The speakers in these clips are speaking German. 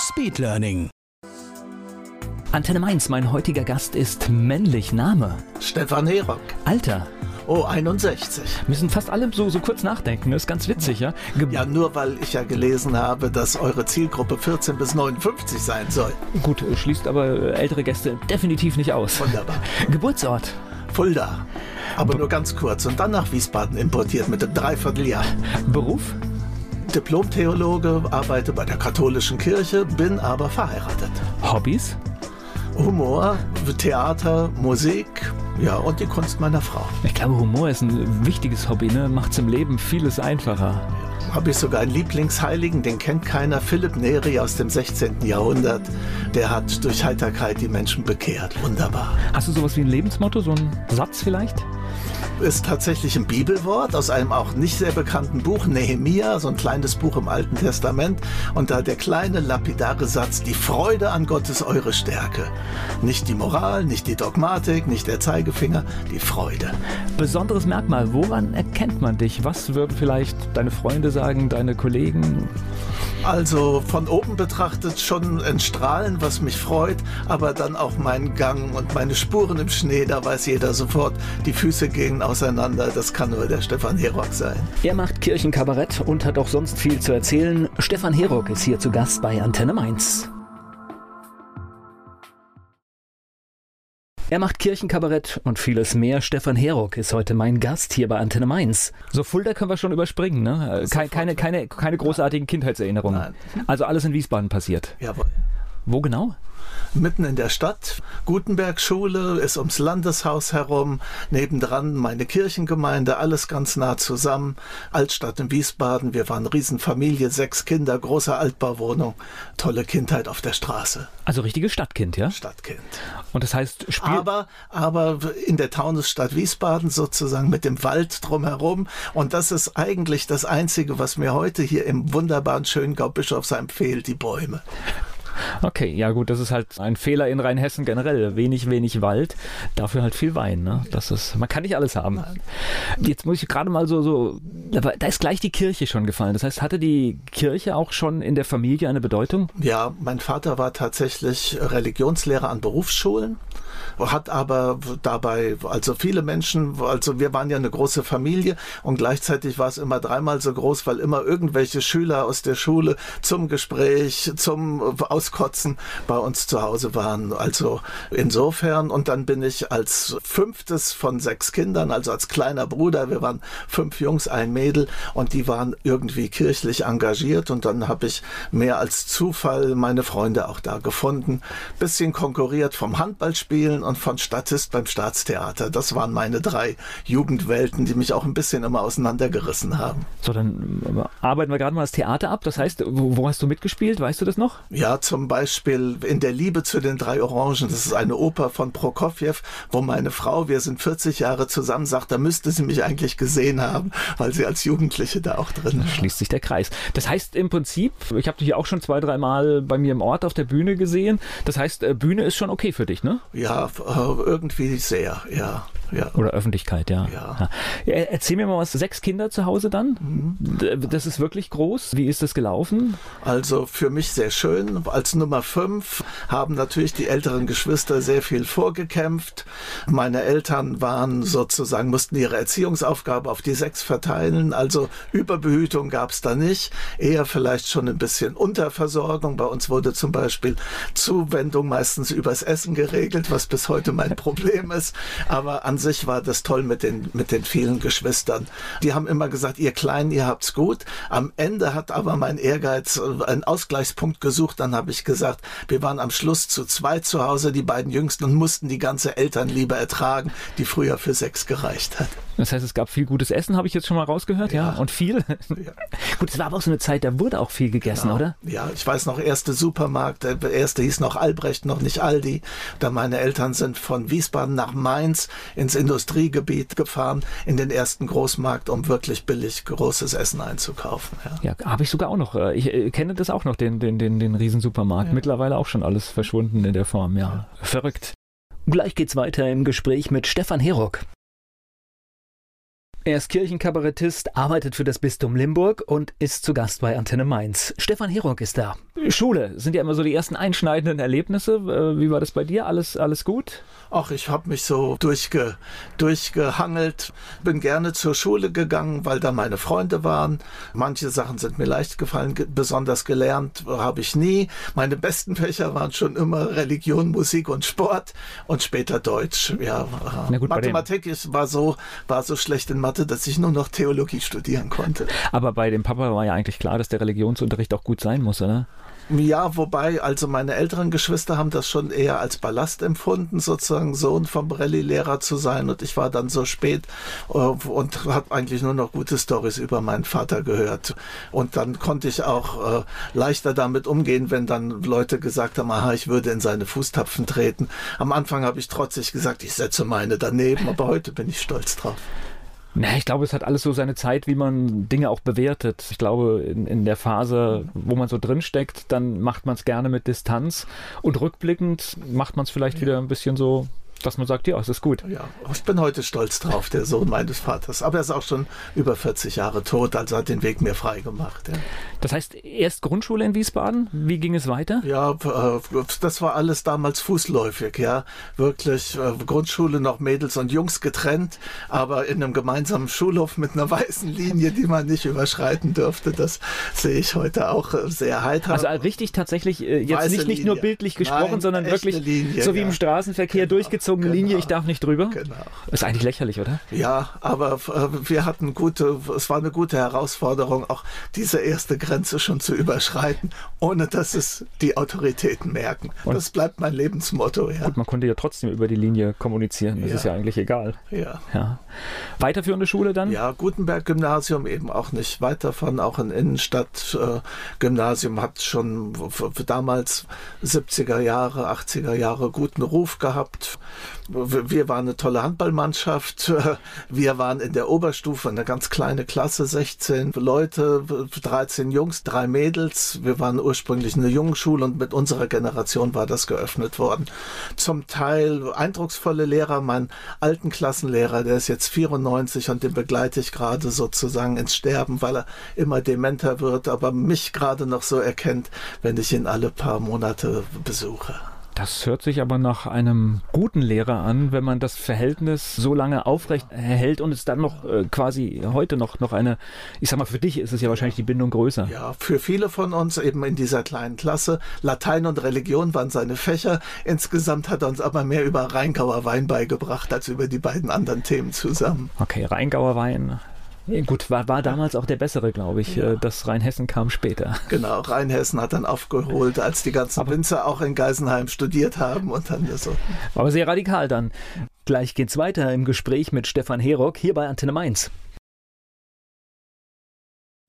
Speedlearning. Antenne Mainz, mein heutiger Gast ist männlich. Name? Stefan Herock. Alter? Oh, 61. Müssen fast alle so, so kurz nachdenken. Das ist ganz witzig, ja? Ge Ja, nur weil ich ja gelesen habe, dass eure Zielgruppe 14 bis 59 sein soll. Gut, schließt aber ältere Gäste definitiv nicht aus. Wunderbar. Geburtsort? Fulda. Aber nur ganz kurz und dann nach Wiesbaden importiert mit dem Dreivierteljahr. Beruf? Diplom-Theologe, arbeite bei der katholischen Kirche, bin aber verheiratet. Hobbys? Humor, Theater, Musik, ja, und die Kunst meiner Frau. Ich glaube, Humor ist ein wichtiges Hobby, ne? Macht's im Leben vieles einfacher. Habe ich sogar einen Lieblingsheiligen, den kennt keiner, Philipp Neri aus dem 16. Jahrhundert. Der hat durch Heiterkeit die Menschen bekehrt. Wunderbar. Hast du sowas wie ein Lebensmotto, so einen Satz vielleicht? Ist tatsächlich ein Bibelwort aus einem auch nicht sehr bekannten Buch, Nehemia, so ein kleines Buch im Alten Testament. Und da der kleine lapidare Satz, die Freude an Gott ist eure Stärke. Nicht die Moral, nicht die Dogmatik, nicht der Zeigefinger, die Freude. Besonderes Merkmal, woran erkennt man dich? Was würden vielleicht deine Freunde sagen, deine Kollegen? Also von oben betrachtet schon ein Strahlen, was mich freut, aber dann auch mein Gang und meine Spuren im Schnee, da weiß jeder sofort, die Füße gehen auseinander, das kann nur der Stefan Herock sein. Er macht Kirchenkabarett und hat auch sonst viel zu erzählen. Stefan Herock ist hier zu Gast bei Antenne Mainz. Er macht Kirchenkabarett und vieles mehr. Stefan Herock ist heute mein Gast hier bei Antenne Mainz. So Fulda können wir schon überspringen, ne? Keine, keine, keine, keine großartigen Kindheitserinnerungen. Also alles in Wiesbaden passiert. Jawohl. Wo genau? Mitten in der Stadt, Gutenberg-Schule ist ums Landeshaus herum, nebendran meine Kirchengemeinde, alles ganz nah zusammen. Altstadt in Wiesbaden, wir waren Riesenfamilie, sechs Kinder, große Altbauwohnung, tolle Kindheit auf der Straße, Also richtiges Stadtkind, ja? Stadtkind. Und das heißt, Spiel Aber, aber in der Taunusstadt Wiesbaden sozusagen mit dem Wald drumherum. Und das ist eigentlich das Einzige, was mir heute hier im wunderbaren Schöngau Bischofsheim fehlt, die Bäume. Okay, ja gut, das ist halt ein Fehler in Rheinhessen generell. Wenig, wenig Wald, dafür halt viel Wein. Ne? Das ist, man kann nicht alles haben. Jetzt muss ich gerade mal so, so, da ist gleich die Kirche schon gefallen. Das heißt, hatte die Kirche auch schon in der Familie eine Bedeutung? Ja, mein Vater war tatsächlich Religionslehrer an Berufsschulen, hat aber dabei, also viele Menschen, also wir waren ja eine große Familie und gleichzeitig war es immer dreimal so groß, weil immer irgendwelche Schüler aus der Schule zum Gespräch, zum Auskotzen bei uns zu Hause waren. Also insofern und dann bin ich als fünftes von sechs Kindern, also als kleiner Bruder, wir waren fünf Jungs, ein Mädel und die waren irgendwie kirchlich engagiert und dann habe ich mehr als Zufall meine Freunde auch da gefunden. Bisschen konkurriert vom Handballspielen und von Statist beim Staatstheater. Das waren meine drei Jugendwelten, die mich auch ein bisschen immer auseinandergerissen haben. So, dann äh, arbeiten wir gerade mal das Theater ab. Das heißt, wo, hast du mitgespielt? Weißt du das noch? Ja, zum Beispiel in der Liebe zu den drei Orangen. Das ist eine Oper von Prokofjew, wo meine Frau, wir sind 40 Jahre zusammen, sagt, da müsste sie mich eigentlich gesehen haben, weil sie als Jugendliche da auch drin war. Schließt sich der Kreis. Das heißt im Prinzip, ich habe dich ja auch schon zwei, dreimal bei mir im Ort auf der Bühne gesehen. Das heißt, äh, Bühne ist schon okay für dich, ne? Ja, äh, irgendwie sehr, ja, ja. Oder Öffentlichkeit, ja. Ja. ja. Erzähl mir mal was. Sechs Kinder zu Hause dann? D- Das ist wirklich groß. Wie ist das gelaufen? Also für mich sehr schön. Als Nummer fünf haben natürlich die älteren Geschwister sehr viel vorgekämpft. Meine Eltern waren sozusagen, mussten ihre Erziehungsaufgabe auf die sechs verteilen. Also Überbehütung gab es da nicht. Eher vielleicht schon ein bisschen Unterversorgung. Bei uns wurde zum Beispiel Zuwendung meistens übers Essen geregelt, was bis heute mein Problem ist. Aber an sich war das toll mit den, mit den vielen Geschwistern. Die haben immer gesagt, ihr Kleinen, ihr habt's gut. Am Ende hat aber mein Ehrgeiz äh, einen Ausgleichspunkt gesucht. Dann habe ich gesagt, wir waren am Schluss zu zweit zu Hause, die beiden Jüngsten, und mussten die ganze Elternliebe ertragen, die früher für sechs gereicht hat. Das heißt, es gab viel gutes Essen, habe ich jetzt schon mal rausgehört, ja, Ja. und viel. Ja. Gut, es war aber auch so eine Zeit, da wurde auch viel gegessen, Genau. oder? Ja, ich weiß noch, erste Supermarkt, der erste hieß noch Albrecht, noch nicht Aldi. Da meine Eltern sind von Wiesbaden nach Mainz ins Industriegebiet gefahren, in den ersten Großmarkt, um wirklich billig großes Essen einzukaufen. Ja. Ja, habe ich sogar auch noch. äh, Ich äh, kenne das auch noch, den, den, den, den Riesensupermarkt. Mittlerweile auch schon alles verschwunden in der Form, ja. Verrückt. Gleich geht's weiter im Gespräch mit Stefan Herock. Er ist Kirchenkabarettist, arbeitet für das Bistum Limburg und ist zu Gast bei Antenne Mainz. Stefan Herock ist da. Schule sind ja immer so die ersten einschneidenden Erlebnisse. Äh, Wie war das bei dir? Alles, alles gut? Ach, ich habe mich so durchge, durchgehangelt, bin gerne zur Schule gegangen, weil da meine Freunde waren. Manche Sachen sind mir leicht gefallen, ge besonders gelernt habe ich nie. Meine besten Fächer waren schon immer Religion, Musik und Sport und später Deutsch. Ja, gut, Mathematik ist, war so war so schlecht in Mathe, dass ich nur noch Theologie studieren konnte. Aber bei dem Papa war ja eigentlich klar, dass der Religionsunterricht auch gut sein muss, oder? Ja, wobei, also meine älteren Geschwister haben das schon eher als Ballast empfunden, sozusagen Sohn vom Rallye-Lehrer zu sein. Und ich war dann so spät äh, und habe eigentlich nur noch gute Stories über meinen Vater gehört. Und dann konnte ich auch äh, leichter damit umgehen, wenn dann Leute gesagt haben, aha, ich würde in seine Fußtapfen treten. Am Anfang habe ich trotzig gesagt, ich setze meine daneben, aber heute bin ich stolz drauf. Na, ich glaube, es hat alles so seine Zeit, wie man Dinge auch bewertet. Ich glaube, in, in der Phase, wo man so drinsteckt, dann macht man es gerne mit Distanz und rückblickend macht man es vielleicht wieder ein bisschen so, dass man sagt, ja, es ist gut. Ja, ich bin heute stolz drauf, der Sohn meines Vaters. Aber er ist auch schon über 40 Jahre tot, also hat den Weg mir frei gemacht. Ja. Das heißt, erst Grundschule in Wiesbaden, wie ging es weiter? Ja, äh, das war alles damals fußläufig, ja. Wirklich äh, Grundschule noch Mädels und Jungs getrennt, aber in einem gemeinsamen Schulhof mit einer weißen Linie, die man nicht überschreiten dürfte. Das sehe ich heute auch äh, sehr heiter. Also richtig tatsächlich jetzt Weiße nicht, nicht nur bildlich gesprochen, Nein, sondern wirklich Linie, so wie ja. im Straßenverkehr Genau, durchgezogene genau. Linie, ich darf nicht drüber. genau. Ist eigentlich lächerlich, oder? Ja, aber äh, wir hatten gute, es war eine gute Herausforderung, auch diese erste Grenze schon zu überschreiten, ohne dass es die Autoritäten merken. Und- das bleibt mein Lebensmotto, ja. Gut, man konnte ja trotzdem über die Linie kommunizieren. Das Ja. ist ja eigentlich egal. ja. Ja. Weiterführende Schule dann? Ja, Gutenberg-Gymnasium eben auch nicht weit davon, auch ein Innenstadt-Gymnasium hat schon damals 70er Jahre, 80er Jahre guten Ruf gehabt. Wir waren eine tolle Handballmannschaft. Wir waren in der Oberstufe eine ganz kleine Klasse, 16 Leute, 13 Jungs, drei Mädels. Wir waren ursprünglich eine Jungenschule und mit unserer Generation war das geöffnet worden. Zum Teil eindrucksvolle Lehrer, mein alten Klassenlehrer, der ist jetzt 94 und den begleite ich gerade sozusagen ins Sterben, weil er immer dementer wird, aber mich gerade noch so erkennt, wenn ich ihn alle paar Monate besuche. Das hört sich aber nach einem guten Lehrer an, wenn man das Verhältnis so lange aufrecht erhält und es dann noch äh, quasi heute noch, noch eine, ich sag mal, für dich ist es ja wahrscheinlich die Bindung größer. Ja, für viele von uns eben in dieser kleinen Klasse. Latein und Religion waren seine Fächer. Insgesamt hat er uns aber mehr über Rheingauer Wein beigebracht als über die beiden anderen Themen zusammen. Okay, Rheingauer Wein. Ja, gut, war, war damals auch der bessere, glaube ich. Äh, Das Rheinhessen kam später. Genau, Rheinhessen hat dann aufgeholt, als die ganzen Aber- Winzer auch in Geisenheim studiert haben und dann so. Aber sehr radikal dann. Gleich geht's weiter im Gespräch mit Stefan Herock hier bei Antenne Mainz.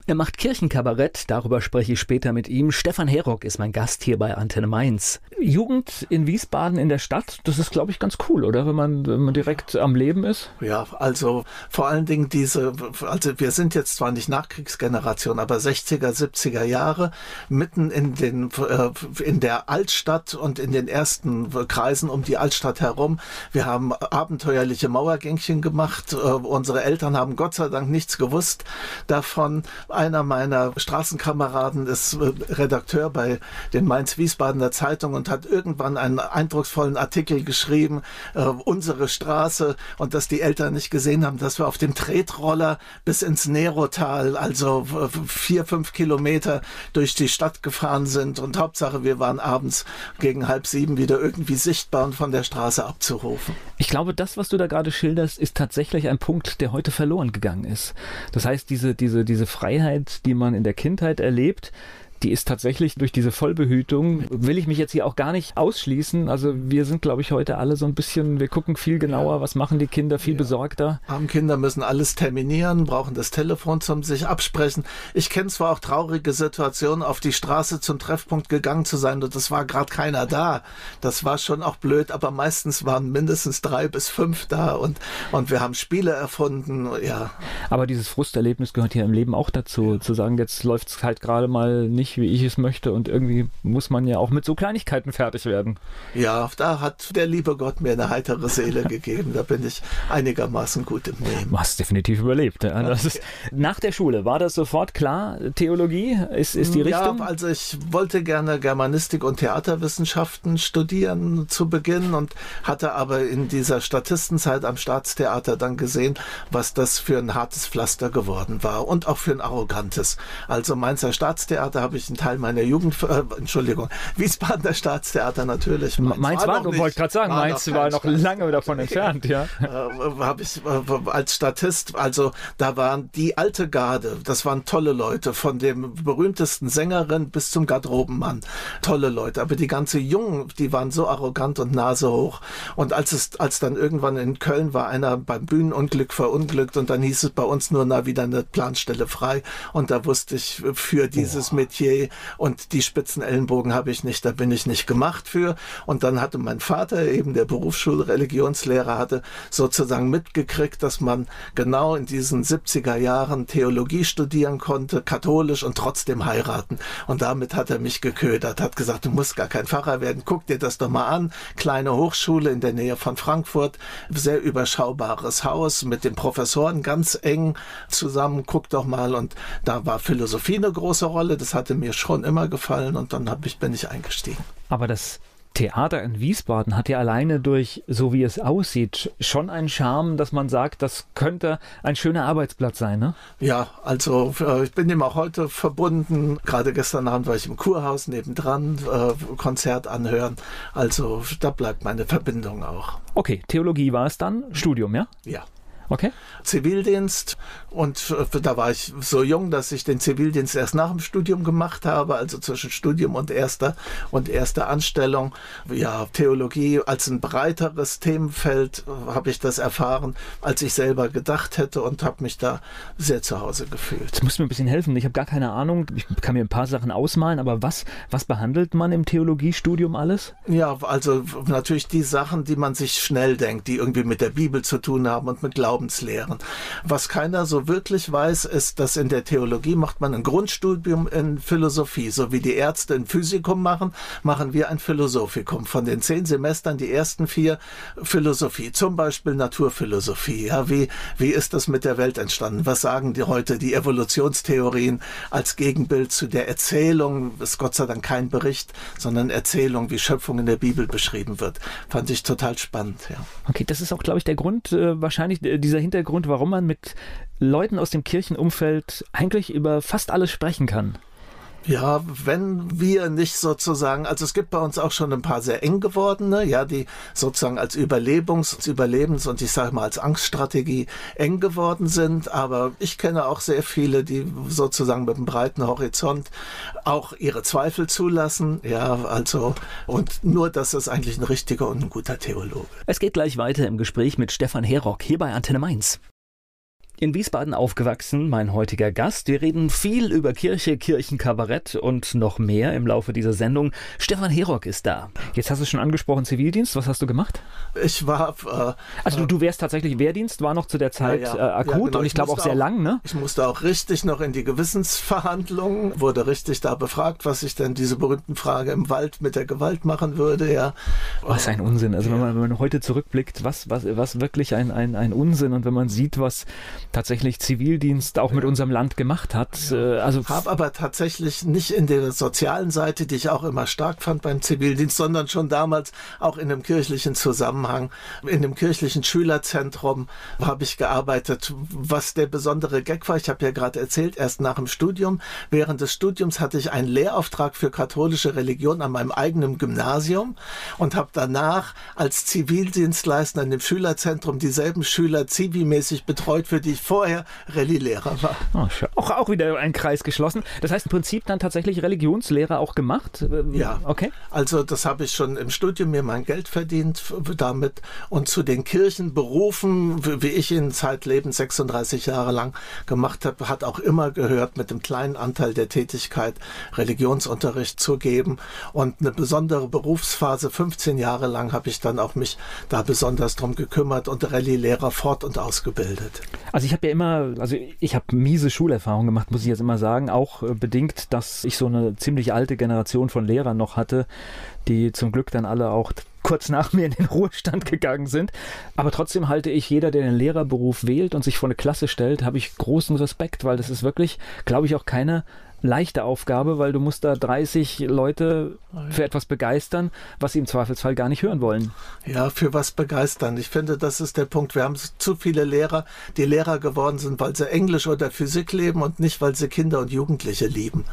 Er macht Kirchenkabarett, darüber spreche ich später mit ihm. Stefan Herock ist mein Gast hier bei Antenne Mainz. Jugend in Wiesbaden in der Stadt, das ist, glaube ich, ganz cool, oder? Wenn man, wenn man direkt am Leben ist. Ja, also vor allen Dingen diese, also wir sind jetzt zwar nicht Nachkriegsgeneration, aber 60er, 70er Jahre, mitten in den, äh, in der Altstadt und in den ersten Kreisen um die Altstadt herum. Wir haben abenteuerliche Mauergängchen gemacht. Äh, Unsere Eltern haben Gott sei Dank nichts gewusst davon. Einer meiner Straßenkameraden ist äh, Redakteur bei den Mainz-Wiesbadener Zeitung und hat irgendwann einen eindrucksvollen Artikel geschrieben, äh, unsere Straße und dass die Eltern nicht gesehen haben, dass wir auf dem Tretroller bis ins Nerotal, also vier, fünf Kilometer durch die Stadt gefahren sind und Hauptsache wir waren abends gegen halb sieben wieder irgendwie sichtbar und von der Straße abzurufen. Ich glaube, das, was du da gerade schilderst, ist tatsächlich ein Punkt, der heute verloren gegangen ist. Das heißt, diese, diese, diese Freiheit, die man in der Kindheit erlebt, die ist tatsächlich durch diese Vollbehütung, will ich mich jetzt hier auch gar nicht ausschließen. Also wir sind, glaube ich, heute alle so ein bisschen, wir gucken viel genauer, was machen die Kinder, viel ja. besorgter. Arme Kinder müssen alles terminieren, brauchen das Telefon zum sich absprechen. Ich kenne zwar auch traurige Situationen, auf die Straße zum Treffpunkt gegangen zu sein und es war gerade keiner da. Das war schon auch blöd, aber meistens waren mindestens drei bis fünf da und, und wir haben Spiele erfunden, ja. Aber dieses Frusterlebnis gehört ja im Leben auch dazu, ja. zu sagen, jetzt läuft es halt gerade mal nicht, wie ich es möchte und irgendwie muss man ja auch mit so Kleinigkeiten fertig werden. Ja, da hat der liebe Gott mir eine heitere Seele gegeben. Da bin ich einigermaßen gut im Leben. Du hast definitiv überlebt. Ja. Okay. Ist, nach der Schule war das sofort klar, Theologie ist, ist die Richtung? Ja, also ich wollte gerne Germanistik und Theaterwissenschaften studieren zu Beginn und hatte aber in dieser Statistenzeit am Staatstheater dann gesehen, was das für ein hartes Pflaster geworden war und auch für ein arrogantes. Also Mainzer Staatstheater habe ich einen Teil meiner Jugend, äh, Entschuldigung, Wiesbadener Staatstheater natürlich. Mainz, Mainz war, war wollte gerade sagen, war Mainz noch war noch lange davon entfernt, ja. Äh, habe ich äh, als Statist, also da waren die alte Garde, das waren tolle Leute, von dem berühmtesten Sängerin bis zum Garderobenmann, tolle Leute. Aber die ganze Jungen, die waren so arrogant und Nase hoch. Und als es, als dann irgendwann in Köln war einer beim Bühnenunglück verunglückt und dann hieß es bei uns nur na wieder eine Planstelle frei und da wusste ich für dieses oh. Metier und die spitzen Ellenbogen habe ich nicht, da bin ich nicht gemacht für. Und dann hatte mein Vater eben der Berufsschule Religionslehrer hatte sozusagen mitgekriegt, dass man genau in diesen 70er Jahren Theologie studieren konnte, katholisch und trotzdem heiraten. Und damit hat er mich geködert, hat gesagt, du musst gar kein Pfarrer werden, guck dir das doch mal an. Kleine Hochschule in der Nähe von Frankfurt, sehr überschaubares Haus mit den Professoren ganz eng zusammen, guck doch mal. Und da war Philosophie eine große Rolle, das hatte mir schon immer gefallen und dann hab ich, bin ich eingestiegen. Aber das Theater in Wiesbaden hat ja alleine durch, so wie es aussieht, schon einen Charme, dass man sagt, das könnte ein schöner Arbeitsplatz sein, ne? Ja, also äh, ich bin ihm auch heute verbunden. Gerade gestern Abend war ich im Kurhaus nebendran, äh, Konzert anhören. Also da bleibt meine Verbindung auch. Okay, Theologie war es dann, Studium, ja? Ja. Okay. Zivildienst und da war ich so jung, dass ich den Zivildienst erst nach dem Studium gemacht habe, also zwischen Studium und erster und erster Anstellung. Ja, Theologie als ein breiteres Themenfeld äh, habe ich das erfahren, als ich selber gedacht hätte und habe mich da sehr zu Hause gefühlt. Das muss mir ein bisschen helfen. Ich habe gar keine Ahnung. Ich kann mir ein paar Sachen ausmalen, aber was, was behandelt man im Theologiestudium alles? Ja, also natürlich die Sachen, die man sich schnell denkt, die irgendwie mit der Bibel zu tun haben und mit Glauben Glaubenslehren. Was keiner so wirklich weiß, ist, dass in der Theologie macht man ein Grundstudium in Philosophie. So wie die Ärzte ein Physikum machen, machen wir ein Philosophikum. Von den zehn Semestern die ersten vier Philosophie, zum Beispiel Naturphilosophie. Ja, wie, wie ist das mit der Welt entstanden? Was sagen die heute die Evolutionstheorien als Gegenbild zu der Erzählung? Ist Gott sei Dank kein Bericht, sondern Erzählung, wie Schöpfung in der Bibel beschrieben wird. Fand ich total spannend, ja. Okay, das ist auch, glaube ich, der Grund, äh, wahrscheinlich, äh, dieser Hintergrund, warum man mit Leuten aus dem Kirchenumfeld eigentlich über fast alles sprechen kann. Ja, wenn wir nicht sozusagen, also es gibt bei uns auch schon ein paar sehr eng gewordene, ja, die sozusagen als Überlebens-, Überlebens- und ich sage mal als Angststrategie eng geworden sind, aber ich kenne auch sehr viele, die sozusagen mit einem breiten Horizont auch ihre Zweifel zulassen, ja, also und nur, das ist eigentlich ein richtiger und ein guter Theologe. Es geht gleich weiter im Gespräch mit Stefan Herock hier bei Antenne Mainz in Wiesbaden aufgewachsen, mein heutiger Gast. Wir reden viel über Kirche, Kirchenkabarett und noch mehr im Laufe dieser Sendung. Stefan Herock ist da. Jetzt hast du schon angesprochen Zivildienst. Was hast du gemacht? Ich war. Äh, also du, du wärst tatsächlich Wehrdienst, war noch zu der Zeit ja, ja. Äh, akut ja, genau. und ich, ich glaube auch sehr auch, lang, ne? Ich musste auch richtig noch in die Gewissensverhandlungen, wurde richtig da befragt, was ich denn diese berühmten Frage im Wald mit der Gewalt machen würde, ja. Was ein Unsinn. Also wenn man, wenn man heute zurückblickt, was, was, was wirklich ein, ein, ein Unsinn und wenn man sieht, was tatsächlich Zivildienst auch mit unserem Land gemacht hat. Ja. Äh, also habe aber tatsächlich nicht in der sozialen Seite, die ich auch immer stark fand beim Zivildienst, sondern schon damals auch in einem kirchlichen Zusammenhang, in einem kirchlichen Schülerzentrum habe ich gearbeitet. Was der besondere Gag war, ich habe ja gerade erzählt, erst nach dem Studium. Während des Studiums hatte ich einen Lehrauftrag für katholische Religion an meinem eigenen Gymnasium und habe danach als Zivildienstleister in dem Schülerzentrum dieselben Schüler zivilmäßig betreut, für die ich vorher Rallye-Lehrer war. Oh, auch, auch wieder ein Kreis geschlossen. Das heißt im Prinzip dann tatsächlich Religionslehre auch gemacht? Ja. Okay. Also das habe ich schon im Studium mir mein Geld verdient damit und zu den Kirchenberufen, wie ich ihn zeitlebens 36 Jahre lang gemacht habe, hat auch immer gehört, mit dem kleinen Anteil der Tätigkeit Religionsunterricht zu geben. Und eine besondere Berufsphase, 15 Jahre lang, habe ich dann auch mich da besonders drum gekümmert und Rallye-Lehrer fort- und ausgebildet. Also ich habe ja immer, also ich habe miese Schulerfahrung gemacht, muss ich jetzt immer sagen, auch äh, bedingt, dass ich so eine ziemlich alte Generation von Lehrern noch hatte, die zum Glück dann alle auch kurz nach mir in den Ruhestand gegangen sind. Aber trotzdem halte ich, jeder, der den Lehrerberuf wählt und sich vor eine Klasse stellt, habe ich großen Respekt, weil das ist wirklich, glaube ich, auch keine leichte Aufgabe, weil du musst da 30 Leute für etwas begeistern, was sie im Zweifelsfall gar nicht hören wollen. Ja, für was begeistern. Ich finde, das ist der Punkt. Wir haben zu viele Lehrer, die Lehrer geworden sind, weil sie Englisch oder Physik leben und nicht, weil sie Kinder und Jugendliche lieben.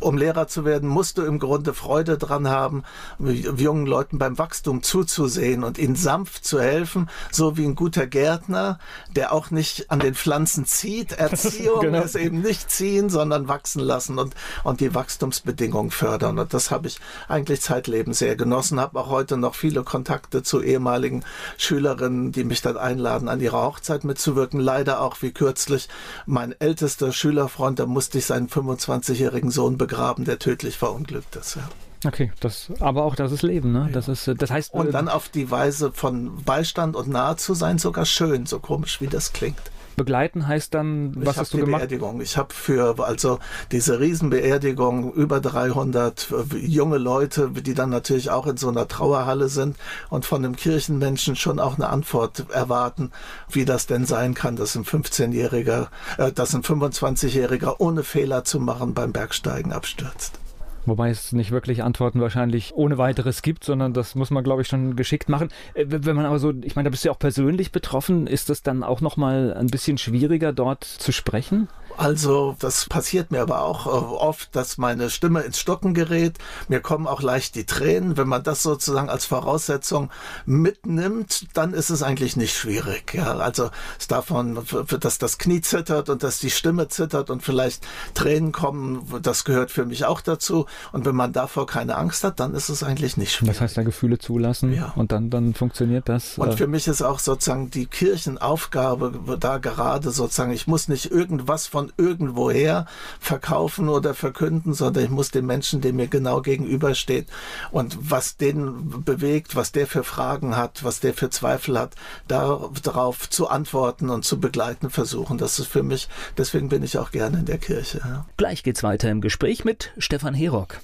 Um Lehrer zu werden, musst du im Grunde Freude dran haben, jungen Leuten beim Wachstum zuzusehen und ihnen sanft zu helfen, so wie ein guter Gärtner, der auch nicht an den Pflanzen zieht. Erziehung genau. ist eben nicht ziehen, sondern wachsen lassen lassen und, und die Wachstumsbedingungen fördern. Und das habe ich eigentlich zeitlebens sehr genossen, habe auch heute noch viele Kontakte zu ehemaligen Schülerinnen, die mich dann einladen, an ihrer Hochzeit mitzuwirken. Leider auch wie kürzlich mein ältester Schülerfreund, da musste ich seinen 25-jährigen Sohn begraben, der tödlich verunglückt ist. Ja. Okay, das, aber auch das ist Leben, ne? Das ist, das heißt. Und dann auf die Weise von Beistand und nahe zu sein, sogar schön, so komisch wie das klingt. Begleiten heißt dann, was ich hast du gemacht? Beerdigung. Ich habe für also diese Riesenbeerdigung über 300 äh, junge Leute, die dann natürlich auch in so einer Trauerhalle sind und von einem Kirchenmenschen schon auch eine Antwort erwarten, wie das denn sein kann, dass ein 15-Jähriger, äh, dass ein 25-Jähriger ohne Fehler zu machen beim Bergsteigen abstürzt. Wobei es nicht wirklich Antworten wahrscheinlich ohne weiteres gibt, sondern das muss man, glaube ich, schon geschickt machen. Äh, wenn man aber so, ich meine, da bist du ja auch persönlich betroffen, ist das dann auch nochmal ein bisschen schwieriger, dort zu sprechen? Also das passiert mir aber auch äh, oft, dass meine Stimme ins Stocken gerät. Mir kommen auch leicht die Tränen. Wenn man das sozusagen als Voraussetzung mitnimmt, dann ist es eigentlich nicht schwierig. Ja, also es davon, dass das Knie zittert und dass die Stimme zittert und vielleicht Tränen kommen, das gehört für mich auch dazu. Und wenn man davor keine Angst hat, dann ist es eigentlich nicht schwierig. Das heißt, da Gefühle zulassen ja. und dann, dann funktioniert das. Und äh für mich ist auch sozusagen die Kirchenaufgabe da gerade sozusagen, ich muss nicht irgendwas von von irgendwoher verkaufen oder verkünden, sondern ich muss den Menschen, der mir genau gegenübersteht und was den bewegt, was der für Fragen hat, was der für Zweifel hat, darauf zu antworten und zu begleiten versuchen. Das ist für mich, deswegen bin ich auch gerne in der Kirche. Ja. Gleich geht's weiter im Gespräch mit Stefan Herock.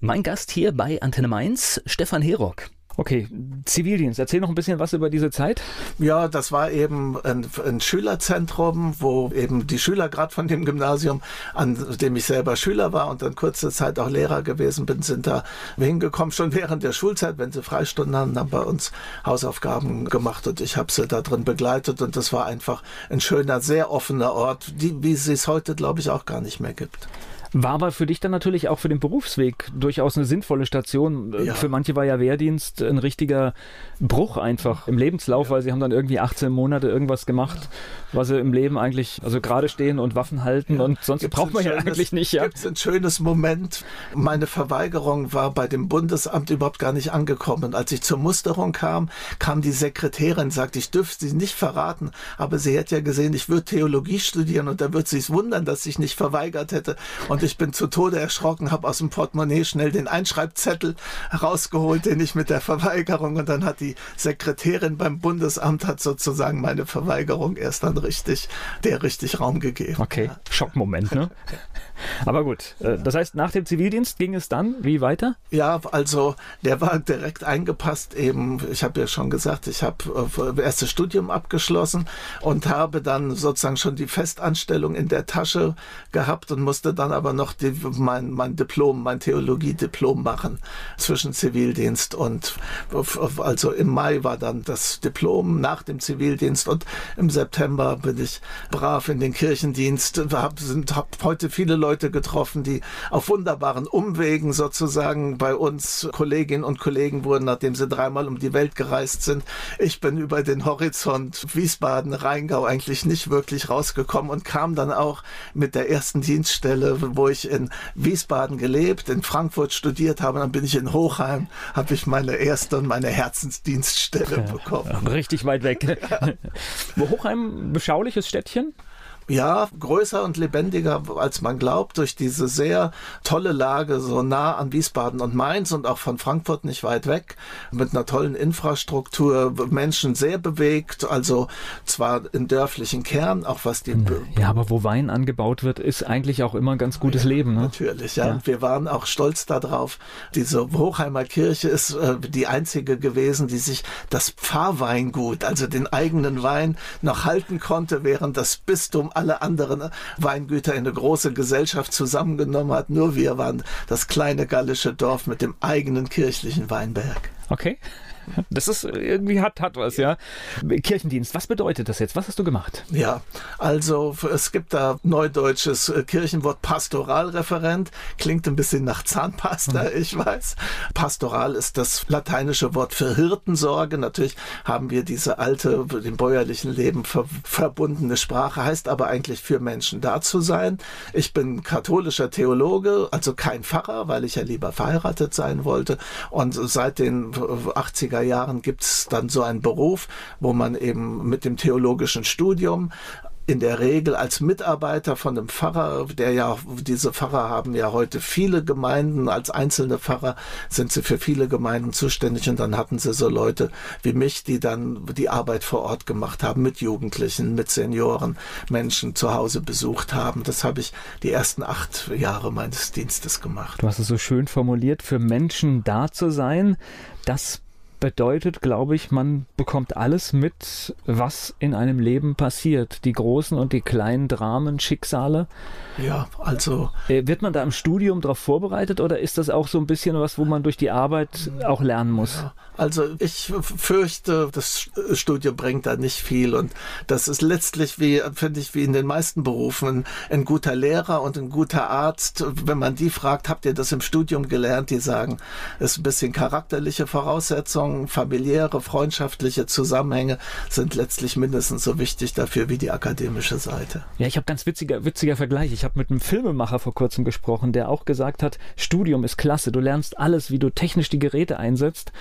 Mein Gast hier bei Antenne Mainz, Stefan Herock. Okay, Zivildienst. Erzähl noch ein bisschen was über diese Zeit. Ja, das war eben ein, ein Schülerzentrum, wo eben die Schüler gerade von dem Gymnasium, an dem ich selber Schüler war und dann kurze Zeit auch Lehrer gewesen bin, sind da hingekommen, schon während der Schulzeit, wenn sie Freistunden haben, haben bei uns Hausaufgaben gemacht und ich habe sie da drin begleitet und das war einfach ein schöner, sehr offener Ort, die, wie sie es heute, glaube ich, auch gar nicht mehr gibt. War aber für dich dann natürlich auch für den Berufsweg durchaus eine sinnvolle Station. Ja. Für manche war ja Wehrdienst ein richtiger Bruch einfach im Lebenslauf, ja. weil sie haben dann irgendwie 18 Monate irgendwas gemacht, ja. was sie im Leben eigentlich, also gerade stehen und Waffen halten und sonst gibt's braucht man ja eigentlich nicht. Ja. Gibt ein schönes Moment. Meine Verweigerung war bei dem Bundesamt überhaupt gar nicht angekommen. Als ich zur Musterung kam, kam die Sekretärin, sagte, ich dürfte sie nicht verraten, aber sie hätte ja gesehen, ich würde Theologie studieren und da würde sie es wundern, dass ich nicht verweigert hätte. Und ich bin zu Tode erschrocken, habe aus dem Portemonnaie schnell den Einschreibzettel rausgeholt, den ich mit der Verweigerung und dann hat die Sekretärin beim Bundesamt hat sozusagen meine Verweigerung erst dann richtig, der richtig Raum gegeben. Okay, Schockmoment, ne? Aber gut, äh, das heißt, nach dem Zivildienst ging es dann wie weiter? Ja, also der war direkt eingepasst eben, ich habe ja schon gesagt, ich habe äh, erstes Studium abgeschlossen und habe dann sozusagen schon die Festanstellung in der Tasche gehabt und musste dann aber aber noch die, mein, mein Diplom, mein Theologie-Diplom machen zwischen Zivildienst und also im Mai war dann das Diplom nach dem Zivildienst und im September bin ich brav in den Kirchendienst, hab heute viele Leute getroffen, die auf wunderbaren Umwegen sozusagen bei uns Kolleginnen und Kollegen wurden, nachdem sie dreimal um die Welt gereist sind. Ich bin über den Horizont Wiesbaden, Rheingau eigentlich nicht wirklich rausgekommen und kam dann auch mit der ersten Dienststelle, wo ich in Wiesbaden gelebt, in Frankfurt studiert habe, dann bin ich in Hochheim, habe ich meine erste und meine Herzensdienststelle bekommen. Richtig weit weg. Hochheim, beschauliches Städtchen? Ja, größer und lebendiger, als man glaubt, durch diese sehr tolle Lage so nah an Wiesbaden und Mainz und auch von Frankfurt nicht weit weg, mit einer tollen Infrastruktur, Menschen sehr bewegt, also zwar im dörflichen Kern, auch was die... Ja, aber wo Wein angebaut wird, ist eigentlich auch immer ein ganz gutes ja, Leben. Ne? Natürlich, ja. ja. Und wir waren auch stolz darauf. Diese Hochheimer Kirche ist äh, die einzige gewesen, die sich das Pfarrweingut, also den eigenen Wein, noch halten konnte, während das Bistum alle anderen Weingüter in eine große Gesellschaft zusammengenommen hat. Nur wir waren das kleine gallische Dorf mit dem eigenen kirchlichen Weinberg. Okay. Das ist irgendwie hat, hat was, ja. Kirchendienst, was bedeutet das jetzt? Was hast du gemacht? Ja, also es gibt da neudeutsches äh, Kirchenwort Pastoralreferent. Klingt ein bisschen nach Zahnpasta, mhm. ich weiß. Pastoral ist das lateinische Wort für Hirtensorge. Natürlich haben wir diese alte, dem bäuerlichen Leben ver verbundene Sprache, heißt aber eigentlich für Menschen da zu sein. Ich bin katholischer Theologe, also kein Pfarrer, weil ich ja lieber verheiratet sein wollte. Und seit den 80er 80er Jahren gibt es dann so einen Beruf, wo man eben mit dem theologischen Studium in der Regel als Mitarbeiter von einem Pfarrer, der ja, diese Pfarrer haben ja heute viele Gemeinden, als einzelne Pfarrer sind sie für viele Gemeinden zuständig und dann hatten sie so Leute wie mich, die dann die Arbeit vor Ort gemacht haben, mit Jugendlichen, mit Senioren, Menschen zu Hause besucht haben. Das habe ich die ersten acht Jahre meines Dienstes gemacht. Du hast es so schön formuliert, für Menschen da zu sein, das bedeutet, glaube ich, man bekommt alles mit, was in einem Leben passiert. Die großen und die kleinen Dramen, Schicksale. Ja, also. Äh, wird man da im Studium darauf vorbereitet oder ist das auch so ein bisschen was, wo man durch die Arbeit auch lernen muss? Ja, also ich fürchte, das Studium bringt da nicht viel und das ist letztlich wie, finde ich, wie in den meisten Berufen ein guter Lehrer und ein guter Arzt. Wenn man die fragt, habt ihr das im Studium gelernt? Die sagen, es ist ein bisschen charakterliche Voraussetzungen, familiäre, freundschaftliche Zusammenhänge sind letztlich mindestens so wichtig dafür wie die akademische Seite. Ja, ich habe ganz witziger, witziger Vergleich. Ich habe mit einem Filmemacher vor kurzem gesprochen, der auch gesagt hat, Studium ist klasse, du lernst alles, wie du technisch die Geräte einsetzt,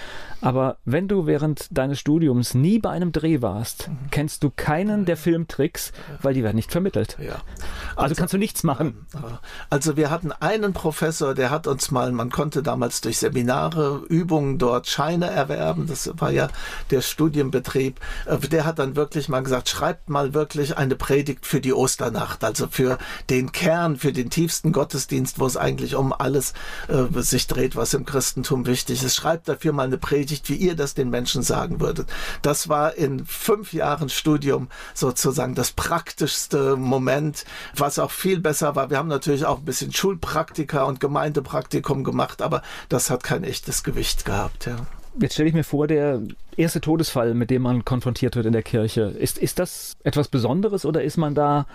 aber wenn du während deines Studiums nie bei einem Dreh warst, mhm. kennst du keinen der Filmtricks, weil die werden nicht vermittelt. Ja. Also, also kannst du nichts machen. Also wir hatten einen Professor, der hat uns mal, man konnte damals durch Seminare, Übungen dort Scheine erwerben, das war ja der Studienbetrieb, äh, der hat dann wirklich mal gesagt, schreibt mal wirklich eine Predigt für die Osternacht, also für den Kern, für den tiefsten Gottesdienst, wo es eigentlich um alles äh, sich dreht, was im Christentum wichtig ist. Schreibt dafür mal eine Predigt wie ihr das den Menschen sagen würdet. Das war in fünf Jahren Studium sozusagen das praktischste Moment, was auch viel besser war. Wir haben natürlich auch ein bisschen Schulpraktika und Gemeindepraktikum gemacht, aber das hat kein echtes Gewicht gehabt. Ja. Jetzt stelle ich mir vor, der erste Todesfall, mit dem man konfrontiert wird in der Kirche, ist, ist das etwas Besonderes oder ist man da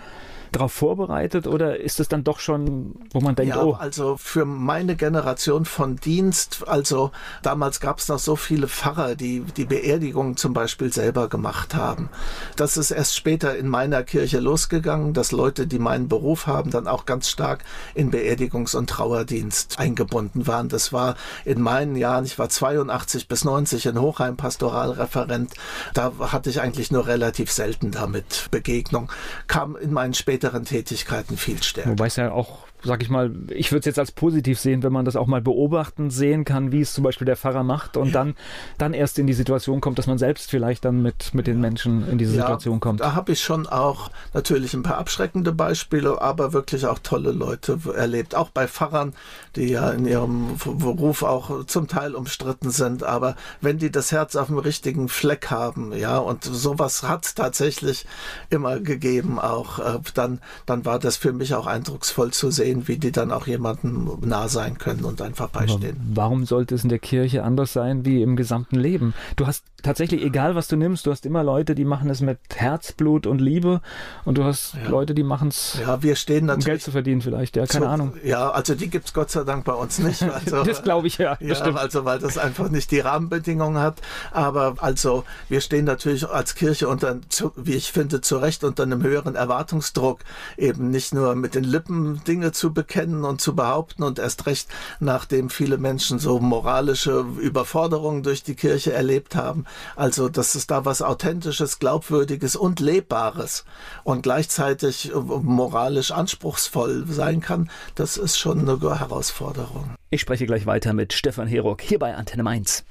darauf vorbereitet oder ist es dann doch schon, wo man denkt, ja, oh. Also für meine Generation von Dienst, also damals gab es noch so viele Pfarrer, die die Beerdigungen zum Beispiel selber gemacht haben. Das ist erst später in meiner Kirche losgegangen, dass Leute, die meinen Beruf haben, dann auch ganz stark in Beerdigungs- und Trauerdienst eingebunden waren. Das war in meinen Jahren, ich war 82 bis 90 in Hochheim Pastoralreferent, da hatte ich eigentlich nur relativ selten damit Begegnung. Kam in meinen späteren späteren Tätigkeiten viel stärker. Wobei es ja auch sag ich mal, ich würde es jetzt als positiv sehen, wenn man das auch mal beobachten sehen kann, wie es zum Beispiel der Pfarrer macht und ja. dann, dann erst in die Situation kommt, dass man selbst vielleicht dann mit, mit den Menschen in diese ja, Situation kommt. Da habe ich schon auch natürlich ein paar abschreckende Beispiele, aber wirklich auch tolle Leute erlebt. Auch bei Pfarrern, die ja in ihrem Beruf auch zum Teil umstritten sind, aber wenn die das Herz auf dem richtigen Fleck haben, ja, und sowas hat es tatsächlich immer gegeben auch, äh, dann, dann war das für mich auch eindrucksvoll zu sehen sehen, wie die dann auch jemandem nah sein können und einfach beistehen. Aber warum sollte es in der Kirche anders sein wie im gesamten Leben? Du hast tatsächlich, egal was du nimmst, du hast immer Leute, die machen es mit Herzblut und Liebe und du hast ja. Leute, die machen es, ja, wir stehen um Geld zu verdienen vielleicht, ja, keine zu, Ahnung. Ja, also die gibt es Gott sei Dank bei uns nicht. Also, das glaube ich, ja. ja also weil das einfach nicht die Rahmenbedingungen hat. Aber also wir stehen natürlich als Kirche unter, wie ich finde, zu Recht unter einem höheren Erwartungsdruck, eben nicht nur mit den Lippen Dinge zu bekennen und zu behaupten und erst recht, nachdem viele Menschen so moralische Überforderungen durch die Kirche erlebt haben. Also, dass es da was Authentisches, Glaubwürdiges und Lebbares und gleichzeitig moralisch anspruchsvoll sein kann, das ist schon eine Herausforderung. Ich spreche gleich weiter mit Stefan Herock hier bei Antenne Mainz.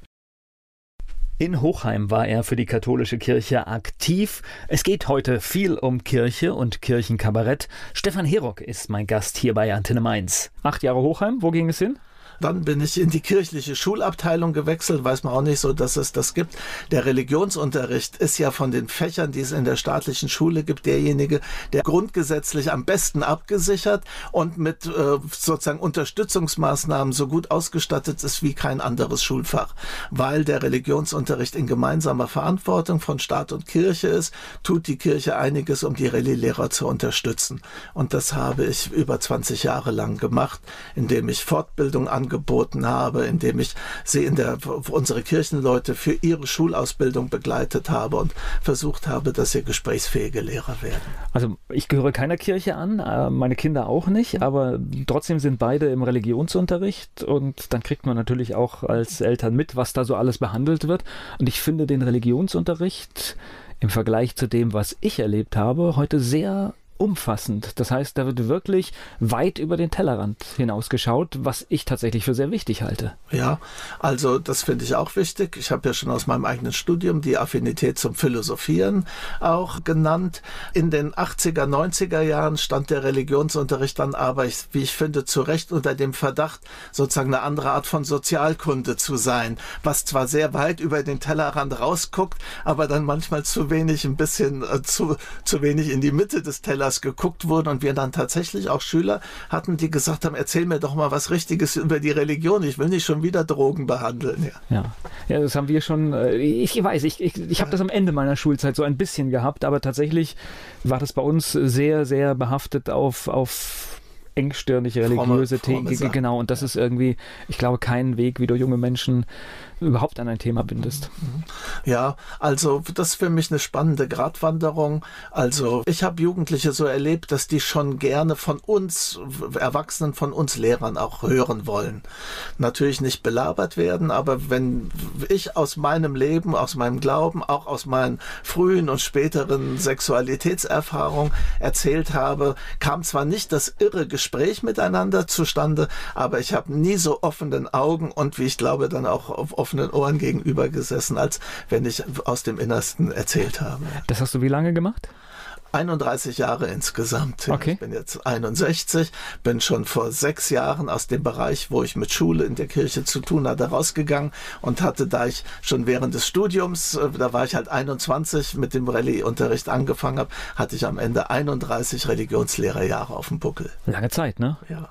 In Hochheim war er für die katholische Kirche aktiv. Es geht heute viel um Kirche und Kirchenkabarett. Stefan Herock ist mein Gast hier bei Antenne Mainz. Acht Jahre Hochheim, wo ging es hin? Dann bin ich in die kirchliche Schulabteilung gewechselt, weiß man auch nicht so, dass es das gibt. Der Religionsunterricht ist ja von den Fächern, die es in der staatlichen Schule gibt, derjenige, der grundgesetzlich am besten abgesichert und mit äh, sozusagen Unterstützungsmaßnahmen so gut ausgestattet ist wie kein anderes Schulfach, weil der Religionsunterricht in gemeinsamer Verantwortung von Staat und Kirche ist, tut die Kirche einiges, um die Rallye-Lehrer zu unterstützen. Und das habe ich über 20 Jahre lang gemacht, indem ich Fortbildung an angeboten habe, indem ich sie in der, unsere Kirchenleute für ihre Schulausbildung begleitet habe und versucht habe, dass sie gesprächsfähige Lehrer werden. Also ich gehöre keiner Kirche an, äh, meine Kinder auch nicht, aber trotzdem sind beide im Religionsunterricht und dann kriegt man natürlich auch als Eltern mit, was da so alles behandelt wird. Und ich finde den Religionsunterricht im Vergleich zu dem, was ich erlebt habe, heute sehr umfassend. Das heißt, da wird wirklich weit über den Tellerrand hinausgeschaut, was ich tatsächlich für sehr wichtig halte. Ja, also das finde ich auch wichtig. Ich habe ja schon aus meinem eigenen Studium die Affinität zum Philosophieren auch genannt. In den 80er, 90er Jahren stand der Religionsunterricht dann aber, wie ich finde, zu Recht unter dem Verdacht, sozusagen eine andere Art von Sozialkunde zu sein, was zwar sehr weit über den Tellerrand rausguckt, aber dann manchmal zu wenig, ein bisschen äh, zu, zu wenig in die Mitte des Tellers das geguckt wurde und wir dann tatsächlich auch Schüler hatten, die gesagt haben, erzähl mir doch mal was Richtiges über die Religion. Ich will nicht schon wieder Drogen behandeln. Ja, ja, ja das haben wir schon, äh, ich weiß, ich, ich, ich habe das am Ende meiner Schulzeit so ein bisschen gehabt, aber tatsächlich war das bei uns sehr, sehr behaftet auf, auf engstirnige religiöse Themen. Genau, und das ist irgendwie, ich glaube, kein Weg, wie du junge Menschen überhaupt an ein Thema bindest. Ja, also das ist für mich eine spannende Gratwanderung. Also ich habe Jugendliche so erlebt, dass die schon gerne von uns, Erwachsenen, von uns Lehrern auch hören wollen. Natürlich nicht belabert werden, aber wenn ich aus meinem Leben, aus meinem Glauben, auch aus meinen frühen und späteren Sexualitätserfahrungen erzählt habe, kam zwar nicht das irre Gespräch miteinander zustande, aber ich habe nie so offenen Augen und wie ich glaube dann auch auf offenen Ohren gegenüber gesessen, als wenn ich aus dem Innersten erzählt habe. Das hast du wie lange gemacht? 31 Jahre insgesamt. Okay. Ich bin jetzt 61, bin schon vor sechs Jahren aus dem Bereich, wo ich mit Schule in der Kirche zu tun hatte, rausgegangen und hatte, da ich schon während des Studiums, äh, da war ich halt 21, mit dem Rallye-Unterricht angefangen habe, hatte ich am Ende 31 Religionslehrerjahre auf dem Buckel. Lange Zeit, ne? Ja.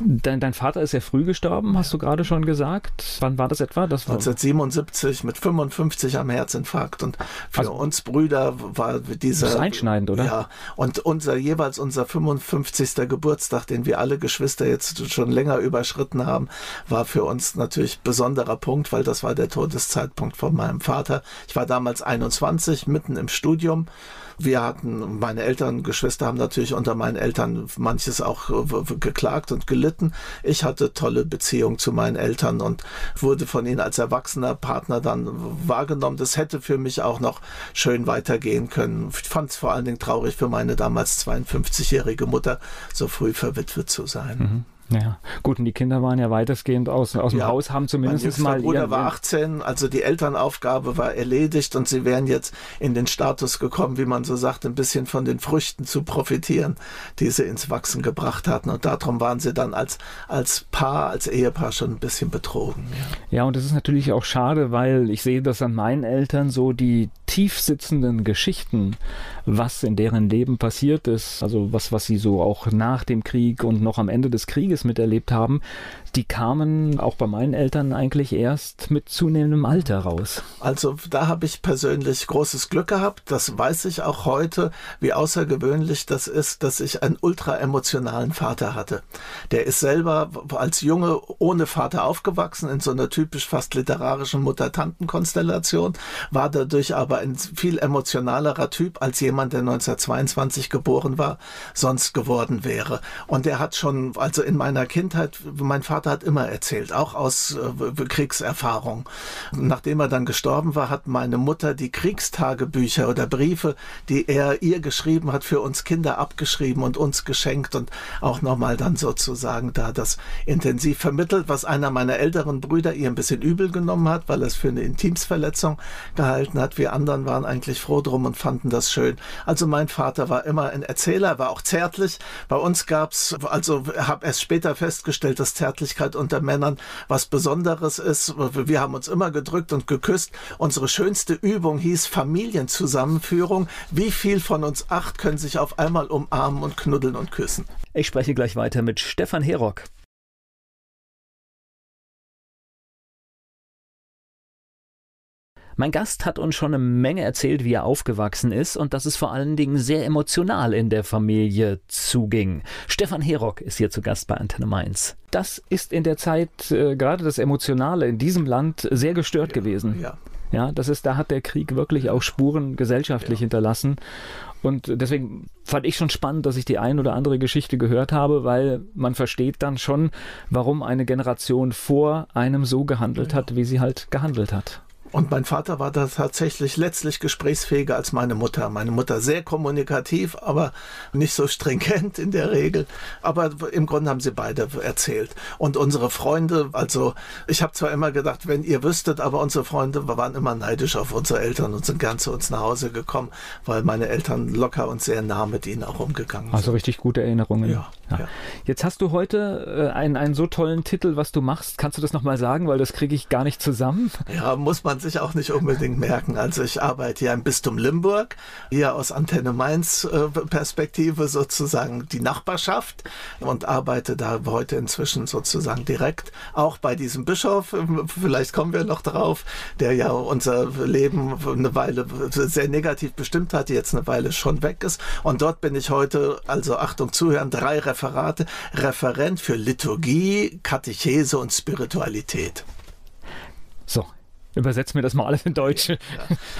Dein, dein, Vater ist ja früh gestorben, hast du gerade schon gesagt. Wann war das etwa? Das war 1977 mit 55 am Herzinfarkt. Und für also, uns Brüder war dieser. Das ist einschneidend, oder? Ja. Und unser jeweils unser 55. Geburtstag, den wir alle Geschwister jetzt schon länger überschritten haben, war für uns natürlich besonderer Punkt, weil das war der Todeszeitpunkt von meinem Vater. Ich war damals 21, mitten im Studium. Wir hatten, meine Eltern, Geschwister haben natürlich unter meinen Eltern manches auch äh, geklagt und gelitten. Ich hatte tolle Beziehungen zu meinen Eltern und wurde von ihnen als erwachsener Partner dann wahrgenommen. Das hätte für mich auch noch schön weitergehen können. Ich fand es vor allen Dingen traurig für meine damals 52-jährige Mutter, so früh verwitwet zu sein. Mhm. Ja, gut, und die Kinder waren ja weitestgehend aus, aus dem ja, Haus, haben zumindest mein mal. Bruder ihren, war 18, also die Elternaufgabe war erledigt und sie wären jetzt in den Status gekommen, wie man so sagt, ein bisschen von den Früchten zu profitieren, die sie ins Wachsen gebracht hatten. Und darum waren sie dann als, als Paar, als Ehepaar schon ein bisschen betrogen. Ja. ja, und das ist natürlich auch schade, weil ich sehe das an meinen Eltern so, die tiefsitzenden Geschichten, was in deren Leben passiert ist, also was, was sie so auch nach dem Krieg und noch am Ende des Krieges miterlebt haben, die kamen auch bei meinen Eltern eigentlich erst mit zunehmendem Alter raus. Also da habe ich persönlich großes Glück gehabt. Das weiß ich auch heute, wie außergewöhnlich das ist, dass ich einen ultra emotionalen Vater hatte. Der ist selber als Junge ohne Vater aufgewachsen, in so einer typisch fast literarischen Mutter-Tanten-Konstellation, war dadurch aber ein viel emotionalerer Typ als jemand, der 1922 geboren war, sonst geworden wäre. Und der hat schon, also in meiner Kindheit, mein Vater Vater hat immer erzählt, auch aus äh, Kriegserfahrung. Nachdem er dann gestorben war, hat meine Mutter die Kriegstagebücher oder Briefe, die er ihr geschrieben hat, für uns Kinder abgeschrieben und uns geschenkt und auch nochmal dann sozusagen da das intensiv vermittelt, was einer meiner älteren Brüder ihr ein bisschen übel genommen hat, weil er es für eine Intimsverletzung gehalten hat. Wir anderen waren eigentlich froh drum und fanden das schön. Also mein Vater war immer ein Erzähler, war auch zärtlich. Bei uns gab's, also habe erst später festgestellt, dass zärtlich Zärtlichkeit unter Männern was Besonderes ist. Wir haben uns immer gedrückt und geküsst. Unsere schönste Übung hieß Familienzusammenführung. Wie viel von uns acht können sich auf einmal umarmen und knuddeln und küssen? Ich spreche gleich weiter mit Stefan Herock. Mein Gast hat uns schon eine Menge erzählt, wie er aufgewachsen ist und dass es vor allen Dingen sehr emotional in der Familie zuging. Stefan Herock ist hier zu Gast bei Antenne Mainz. Das ist in der Zeit, äh, gerade das Emotionale in diesem Land, sehr gestört ja, gewesen. Ja. Ja, das ist, da hat der Krieg wirklich auch Spuren gesellschaftlich ja. hinterlassen. Und deswegen fand ich schon spannend, dass ich die ein oder andere Geschichte gehört habe, weil man versteht dann schon, warum eine Generation vor einem so gehandelt hat, wie sie halt gehandelt hat. Und mein Vater war da tatsächlich letztlich gesprächsfähiger als meine Mutter. Meine Mutter sehr kommunikativ, aber nicht so stringent in der Regel. Aber im Grunde haben sie beide erzählt. Und unsere Freunde, also ich habe zwar immer gedacht, wenn ihr wüsstet, aber unsere Freunde waren immer neidisch auf unsere Eltern und sind gern zu uns nach Hause gekommen, weil meine Eltern locker und sehr nah mit ihnen auch umgegangen also sind. Also richtig gute Erinnerungen. Ja, ja. ja. Jetzt hast du heute äh, einen, einen so tollen Titel, was du machst. Kannst du das nochmal sagen, weil das kriege ich gar nicht zusammen? Ja, muss man man sich auch nicht unbedingt merken. Also ich arbeite hier im Bistum Limburg, hier aus Antenne Mainz äh, Perspektive sozusagen die Nachbarschaft und arbeite da heute inzwischen sozusagen direkt auch bei diesem Bischof. Vielleicht kommen wir noch drauf, der ja unser Leben eine Weile sehr negativ bestimmt hat, jetzt eine Weile schon weg ist. Und dort bin ich heute, also Achtung zuhören, drei Referate, Referent für Liturgie, Katechese und Spiritualität. So, Übersetzt mir das mal alles in Deutsch. Ja.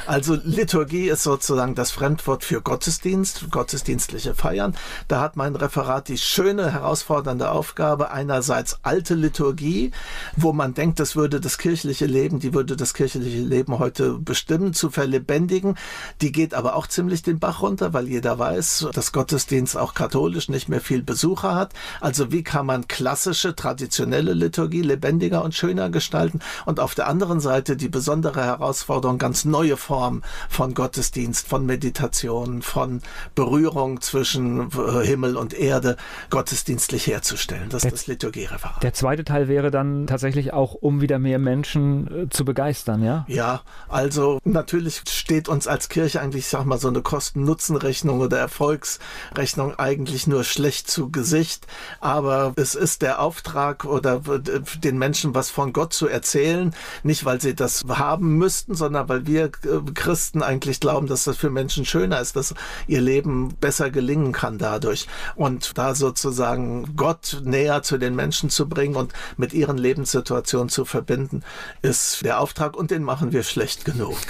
Also Liturgie ist sozusagen das Fremdwort für Gottesdienst, gottesdienstliche Feiern. Da hat mein Referat die schöne, herausfordernde Aufgabe, einerseits alte Liturgie, wo man denkt, das würde das kirchliche Leben, die würde das kirchliche Leben heute bestimmen, zu verlebendigen. Die geht aber auch ziemlich den Bach runter, weil jeder weiß, dass Gottesdienst auch katholisch nicht mehr viel Besucher hat. Also wie kann man klassische, traditionelle Liturgie lebendiger und schöner gestalten? Und auf der anderen Seite die besondere Herausforderung, ganz neue Formen von Gottesdienst, von Meditation, von Berührung zwischen äh, Himmel und Erde gottesdienstlich herzustellen. Das ist das Liturgiereferat. Der zweite Teil wäre dann tatsächlich auch, um wieder mehr Menschen äh, zu begeistern, ja? Ja, also natürlich steht uns als Kirche eigentlich, ich sag mal, so eine Kosten-Nutzen-Rechnung oder Erfolgsrechnung eigentlich nur schlecht zu Gesicht. Aber es ist der Auftrag oder äh, den Menschen was von Gott zu erzählen, nicht weil sie das das haben müssten, sondern weil wir äh, Christen eigentlich glauben, dass das für Menschen schöner ist, dass ihr Leben besser gelingen kann dadurch. Und da sozusagen Gott näher zu den Menschen zu bringen und mit ihren Lebenssituationen zu verbinden, ist der Auftrag und den machen wir schlecht genug.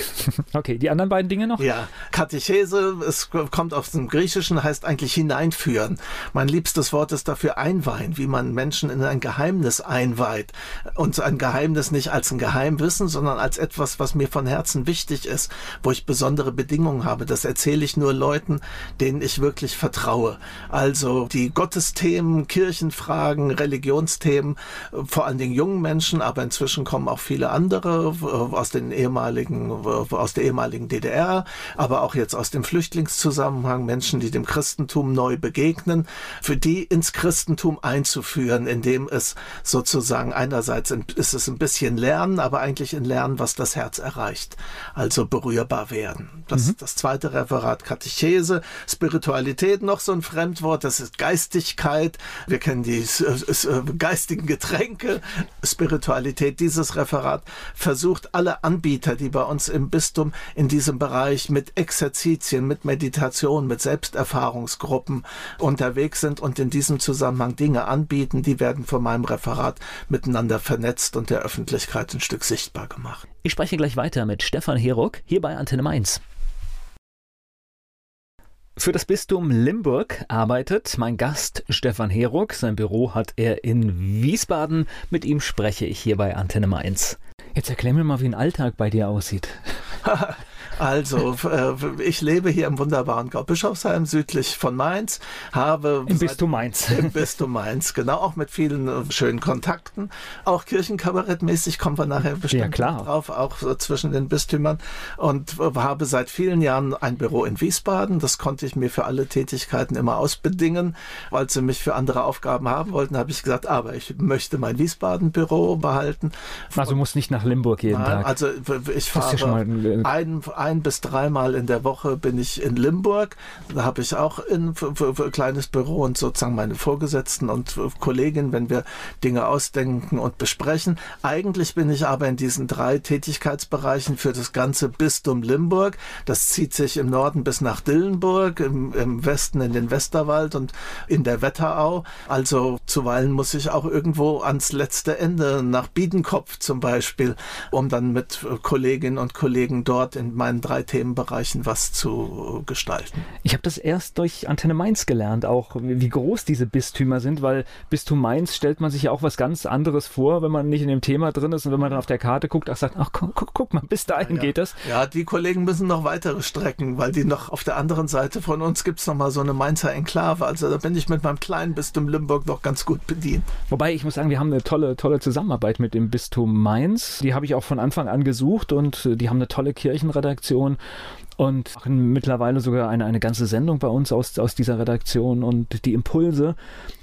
Okay, die anderen beiden Dinge noch? Ja, Katechese, es kommt aus dem Griechischen, heißt eigentlich hineinführen. Mein liebstes Wort ist dafür einweihen, wie man Menschen in ein Geheimnis einweiht. Und ein Geheimnis nicht als ein Geheimwissen, sondern sondern als etwas, was mir von Herzen wichtig ist, wo ich besondere Bedingungen habe. Das erzähle ich nur Leuten, denen ich wirklich vertraue. Also die Gottesthemen, Kirchenfragen, Religionsthemen, vor allen Dingen jungen Menschen, aber inzwischen kommen auch viele andere aus den ehemaligen, aus der ehemaligen DDR, aber auch jetzt aus dem Flüchtlingszusammenhang, Menschen, die dem Christentum neu begegnen, für die ins Christentum einzuführen, indem es sozusagen einerseits ist es ein bisschen Lernen, aber eigentlich in Lernen lernen, was das Herz erreicht. Also berührbar werden. Das, mhm. das zweite Referat Katechese, Spiritualität noch so ein Fremdwort, das ist Geistigkeit. Wir kennen die äh, geistigen Getränke, Spiritualität. Dieses Referat versucht alle Anbieter, die bei uns im Bistum in diesem Bereich mit Exerzitien, mit Meditation, mit Selbsterfahrungsgruppen unterwegs sind und in diesem Zusammenhang Dinge anbieten, die werden von meinem Referat miteinander vernetzt und der Öffentlichkeit ein Stück sichtbar gemacht. Ich spreche gleich weiter mit Stefan Herock hier bei Antenne Mainz. Für das Bistum Limburg arbeitet mein Gast Stefan Herock. Sein Büro hat er in Wiesbaden. Mit ihm spreche ich hier bei Antenne Mainz. Jetzt erklär mir mal, wie ein Alltag bei dir aussieht. Also, äh, ich lebe hier im wunderbaren Gaubischofsheim südlich von Mainz, habe im Bistum Mainz. Im Bistum Mainz, genau, auch mit vielen äh, schönen Kontakten. Auch Kirchenkabarettmäßig kommen wir nachher bestimmt ja, drauf, auch so zwischen den Bistümern. Und äh, habe seit vielen Jahren ein Büro in Wiesbaden. Das konnte ich mir für alle Tätigkeiten immer ausbedingen. Weil sie mich für andere Aufgaben haben wollten, habe ich gesagt, aber ich möchte mein Wiesbaden-Büro behalten. Also du musst nicht nach Limburg jeden Nein, Tag. Also ich fahre ja ein, ein ein bis dreimal in der Woche bin ich in Limburg. Da habe ich auch ein kleines Büro und sozusagen meine Vorgesetzten und Kolleginnen, wenn wir Dinge ausdenken und besprechen. Eigentlich bin ich aber in diesen drei Tätigkeitsbereichen für das ganze Bistum Limburg. Das zieht sich im Norden bis nach Dillenburg, im, im Westen in den Westerwald und in der Wetterau. Also zuweilen muss ich auch irgendwo ans letzte Ende, nach Biedenkopf zum Beispiel, um dann mit Kolleginnen und Kollegen dort in meinen meinen drei Themenbereichen was zu gestalten. Ich habe das erst durch Antenne Mainz gelernt, auch wie groß diese Bistümer sind, weil Bistum Mainz stellt man sich ja auch was ganz anderes vor, wenn man nicht in dem Thema drin ist und wenn man dann auf der Karte guckt, ach sagt, ach guck, guck, guck mal, bis dahin ja, geht das. Ja, die Kollegen müssen noch weitere Strecken, weil die noch auf der anderen Seite von uns gibt es noch mal so eine Mainzer Enklave. Also da bin ich mit meinem kleinen Bistum Limburg noch ganz gut bedient. Wobei ich muss sagen, wir haben eine tolle, tolle Zusammenarbeit mit dem Bistum Mainz. Die habe ich auch von Anfang an gesucht und die haben eine tolle Kirchenredaktion Redaktion und mittlerweile sogar eine, eine ganze Sendung bei uns aus, aus dieser Redaktion und die Impulse,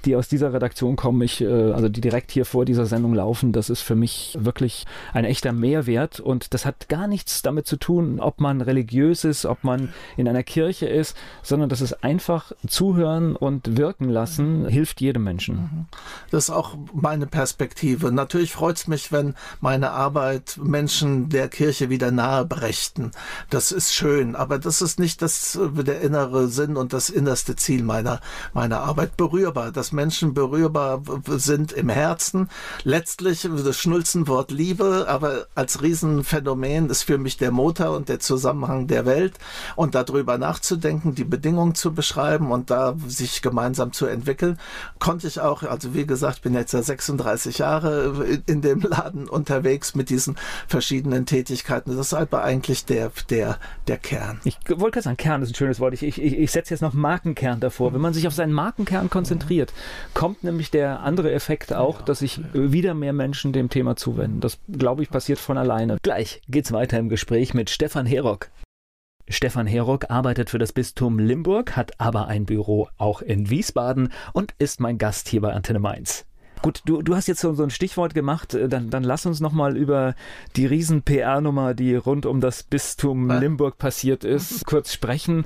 die aus dieser Redaktion kommen, ich, äh, also die direkt hier vor dieser Sendung laufen, das ist für mich wirklich ein echter Mehrwert und das hat gar nichts damit zu tun, ob man religiös ist, ob man in einer Kirche ist, sondern das ist einfach zuhören und wirken lassen, hilft jedem Menschen. Mhm. Das ist auch meine Perspektive. Natürlich freut es mich, wenn meine Arbeit Menschen der Kirche wieder nahe brächten. Das ist schön schön, aber das ist nicht das, der innere Sinn und das innerste Ziel meiner, meiner Arbeit. Berührbar, dass Menschen berührbar sind im Herzen. Letztlich das Schnulzenwort Liebe, aber als Riesenphänomen ist für mich der Motor und der Zusammenhang der Welt und darüber nachzudenken, die Bedingungen zu beschreiben und da sich gemeinsam zu entwickeln, konnte ich auch, also wie gesagt, bin jetzt ja 36 Jahre in dem Laden unterwegs mit diesen verschiedenen Tätigkeiten. Das ist aber eigentlich der, der, der Kern Kern. Ich wollte gerade sagen, Kern ist ein schönes Wort. Ich, ich, ich setze jetzt noch Markenkern davor. Wenn man sich auf seinen Markenkern konzentriert, kommt nämlich der andere Effekt auch, dass sich wieder mehr Menschen dem Thema zuwenden. Das, glaube ich, passiert von alleine. Gleich geht's weiter im Gespräch mit Stefan Herock. Stefan Herock arbeitet für das Bistum Limburg, hat aber ein Büro auch in Wiesbaden und ist mein Gast hier bei Antenne Mainz. Gut, du, du hast jetzt so, so ein Stichwort gemacht, äh, dann, dann lass uns nochmal über die riesen PR-Nummer, die rund um das Bistum ja. Limburg passiert ist, kurz sprechen.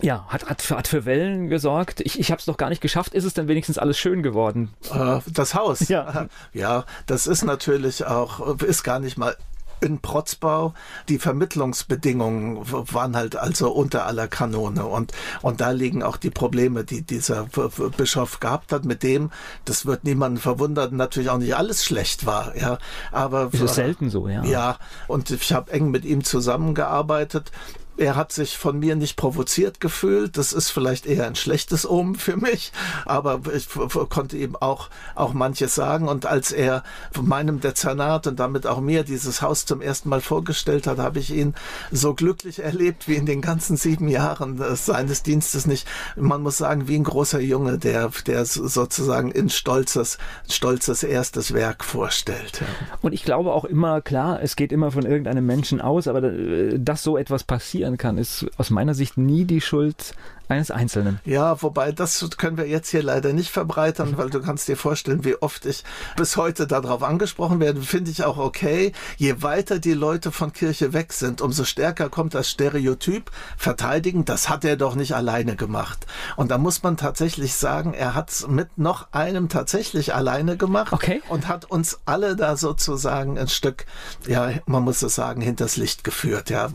Ja, hat, hat, für, hat für Wellen gesorgt. Ich, ich habe es noch gar nicht geschafft. Ist es denn wenigstens alles schön geworden? Äh, das Haus. Ja. ja, das ist natürlich auch, ist gar nicht mal in Protzbau. Die Vermittlungsbedingungen waren halt also unter aller Kanone und, und da liegen auch die Probleme, die dieser Bischof gehabt hat, mit dem, das wird niemanden verwundern, natürlich auch nicht alles schlecht war, ja, aber. Es ist selten so, ja. Ja, und ich habe eng mit ihm zusammengearbeitet er hat sich von mir nicht provoziert gefühlt. Das ist vielleicht eher ein schlechtes Omen für mich, aber ich konnte ihm auch, auch manches sagen. Und als er meinem Dezernat und damit auch mir dieses Haus zum ersten Mal vorgestellt hat, habe ich ihn so glücklich erlebt wie in den ganzen sieben Jahren seines Dienstes nicht. Man muss sagen, wie ein großer Junge, der, der sozusagen in stolzes, stolzes erstes Werk vorstellt. Und ich glaube auch immer, klar, es geht immer von irgendeinem Menschen aus, aber äh, dass so etwas passiert, passieren kann, ist aus meiner Sicht nie die Schuld eines Einzelnen. Ja, wobei das können wir jetzt hier leider nicht verbreitern, weil du kannst dir vorstellen, wie oft ich bis heute darauf angesprochen werde. Finde ich auch okay. Je weiter die Leute von Kirche weg sind, umso stärker kommt das Stereotyp verteidigen. Das hat er doch nicht alleine gemacht. Und da muss man tatsächlich sagen, er hat es mit noch einem tatsächlich alleine gemacht okay. und hat uns alle da sozusagen ein Stück, ja, man muss es sagen, hinters Licht geführt. Ja,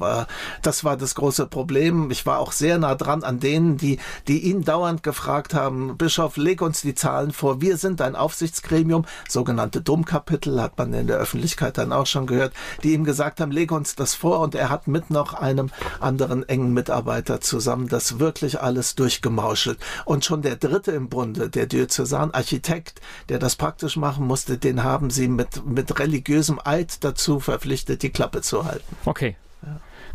das war das große Problem. Ich war auch sehr nah dran an denen, denen, die, die ihn dauernd gefragt haben, Bischof, leg uns die Zahlen vor, wir sind ein Aufsichtsgremium, sogenannte Domkapitel, hat man in der Öffentlichkeit dann auch schon gehört, die ihm gesagt haben, leg uns das vor und er hat mit noch einem anderen engen Mitarbeiter zusammen das wirklich alles durchgemauschelt. Und schon der dritte im Bunde, der Diözesanarchitekt, der das praktisch machen musste, den haben sie mit, mit religiösem Eid dazu verpflichtet, die Klappe zu halten. Okay.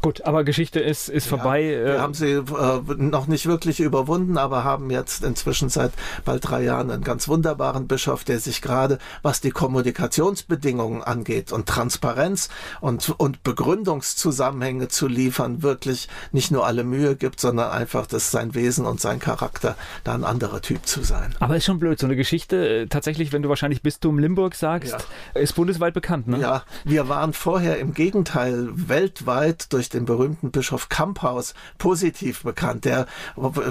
Gut, aber Geschichte ist, ist ja, vorbei. Wir äh, haben sie äh, noch nicht wirklich überwunden, aber haben jetzt inzwischen seit bald drei Jahren einen ganz wunderbaren Bischof, der sich gerade, was die Kommunikationsbedingungen angeht und Transparenz und, und Begründungszusammenhänge zu liefern, wirklich nicht nur alle Mühe gibt, sondern einfach, dass sein Wesen und sein Charakter da ein anderer Typ zu sein. Aber ist schon blöd, so eine Geschichte, äh, tatsächlich, wenn du wahrscheinlich Bistum Limburg sagst, ja. ist bundesweit bekannt, ne? Ja, wir waren vorher im Gegenteil weltweit durch den berühmten Bischof Kamphaus positiv bekannt. Der,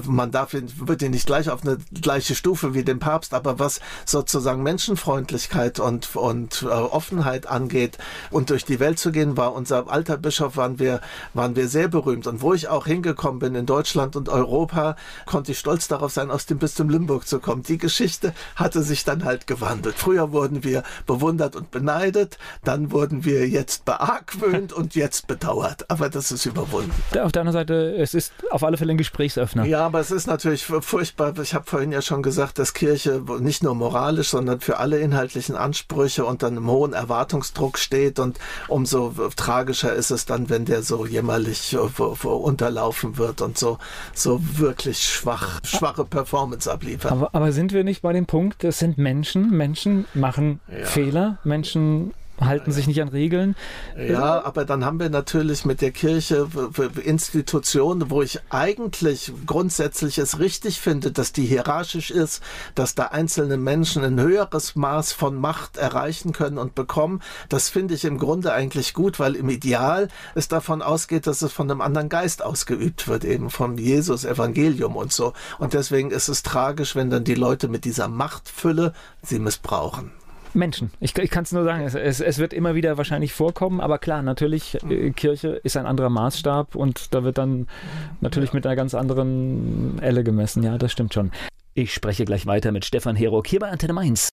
man darf ihn, wird ihn nicht gleich auf eine gleiche Stufe wie den Papst, aber was sozusagen Menschenfreundlichkeit und, und äh, Offenheit angeht und durch die Welt zu gehen, war unser alter Bischof, waren wir, waren wir sehr berühmt. Und wo ich auch hingekommen bin in Deutschland und Europa, konnte ich stolz darauf sein, aus dem Bistum Limburg zu kommen. Die Geschichte hatte sich dann halt gewandelt. Früher wurden wir bewundert und beneidet, dann wurden wir jetzt beargwöhnt und jetzt bedauert. Aber das ist überwunden. Auf der anderen Seite, es ist auf alle Fälle ein Gesprächsöffner. Ja, aber es ist natürlich furchtbar. Ich habe vorhin ja schon gesagt, dass Kirche nicht nur moralisch, sondern für alle inhaltlichen Ansprüche unter einem hohen Erwartungsdruck steht. Und umso tragischer ist es dann, wenn der so jämmerlich äh, unterlaufen wird und so, so wirklich schwach, schwache Performance abliefert. Aber, aber sind wir nicht bei dem Punkt, es sind Menschen, Menschen machen ja. Fehler, Menschen halten sich nicht an Regeln. Ja, aber dann haben wir natürlich mit der Kirche Institutionen, wo ich eigentlich grundsätzlich es richtig finde, dass die hierarchisch ist, dass da einzelne Menschen ein höheres Maß von Macht erreichen können und bekommen. Das finde ich im Grunde eigentlich gut, weil im Ideal es davon ausgeht, dass es von einem anderen Geist ausgeübt wird, eben vom Jesus Evangelium und so. Und deswegen ist es tragisch, wenn dann die Leute mit dieser Machtfülle sie missbrauchen. Menschen. Ich, ich kann es nur sagen, es, es, es, wird immer wieder wahrscheinlich vorkommen, aber klar, natürlich, äh, Kirche ist ein anderer Maßstab und da wird dann natürlich mit einer ganz anderen Elle gemessen. Ja, das stimmt schon. Ich spreche gleich weiter mit Stefan Herock hier bei Antenne Mainz.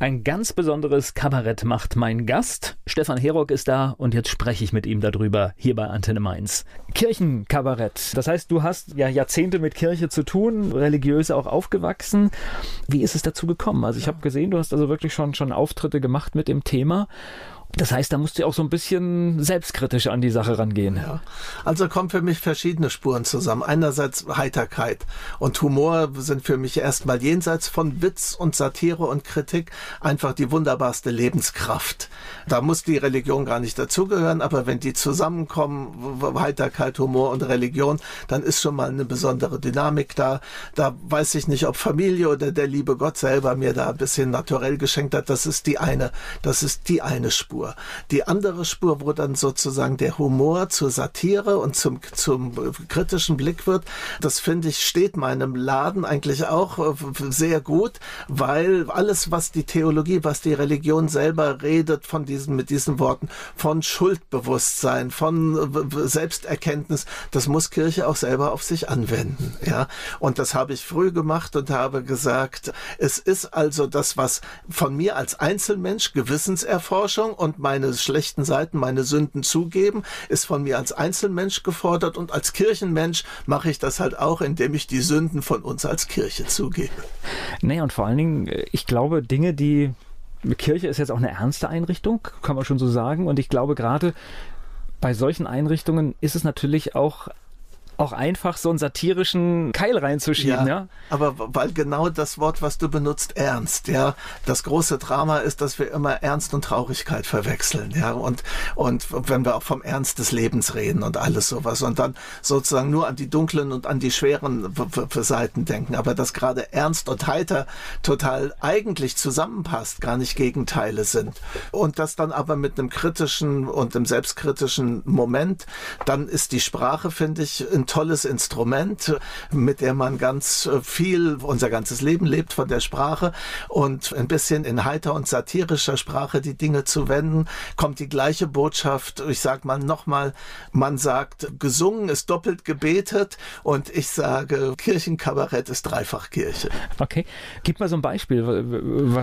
Ein ganz besonderes Kabarett macht mein Gast. Stefan Herock ist da und jetzt spreche ich mit ihm darüber hier bei Antenne Mainz. Kirchenkabarett. Das heißt, du hast ja Jahrzehnte mit Kirche zu tun, religiös auch aufgewachsen. Wie ist es dazu gekommen? Also ich habe gesehen, du hast also wirklich schon, schon Auftritte gemacht mit dem Thema das heißt, da musst du auch so ein bisschen selbstkritisch an die Sache rangehen. Ja. Also kommen für mich verschiedene Spuren zusammen. Einerseits Heiterkeit und Humor sind für mich erstmal jenseits von Witz und Satire und Kritik einfach die wunderbarste Lebenskraft. Da muss die Religion gar nicht dazugehören, aber wenn die zusammenkommen, Heiterkeit, Humor und Religion, dann ist schon mal eine besondere Dynamik da. Da weiß ich nicht, ob Familie oder der liebe Gott selber mir da ein bisschen naturell geschenkt hat. Das ist die eine, das ist die eine Spur. Spur. Die andere Spur, wo dann sozusagen der Humor zur Satire und zum, zum kritischen Blick wird, das finde ich, steht meinem Laden eigentlich auch äh, sehr gut, weil alles, was die Theologie, was die Religion selber redet, von diesen, mit diesen Worten, von Schuldbewusstsein, von Selbsterkenntnis, das muss Kirche auch selber auf sich anwenden, ja. Und das habe ich früh gemacht und habe gesagt, es ist also das, was von mir als Einzelmensch Gewissenserforschung und und meine schlechten Seiten, meine Sünden zugeben, ist von mir als Einzelmensch gefordert und als Kirchenmensch mache ich das halt auch, indem ich die Sünden von uns als Kirche zugebe. Nee, und vor allen Dingen, äh, ich glaube, Dinge, die Kirche ist jetzt auch eine ernste Einrichtung, kann man schon so sagen. Und ich glaube, gerade bei solchen Einrichtungen ist es natürlich auch auch einfach so einen satirischen Keil reinzuschieben, ja. ja. Aber weil genau das Wort, was du benutzt, ernst, ja. Das große Drama ist, dass wir immer Ernst und Traurigkeit verwechseln, ja. Und, und wenn wir auch vom Ernst des Lebens reden und alles sowas und dann sozusagen nur an die dunklen und an die schweren Seiten denken. Aber dass gerade ernst und heiter total eigentlich zusammenpasst, gar nicht Gegenteile sind. Und das dann aber mit einem kritischen und einem selbstkritischen Moment, dann ist die Sprache, finde ich, ein tolles Instrument, mit der man ganz äh, viel, unser ganzes Leben lebt von der Sprache und ein bisschen in heiter und satirischer Sprache die Dinge zu wenden, kommt die gleiche Botschaft. Ich sag mal nochmal, man sagt, gesungen ist doppelt gebetet und ich sage, Kirchenkabarett ist dreifach Kirche. Okay. Gib mal so ein Beispiel.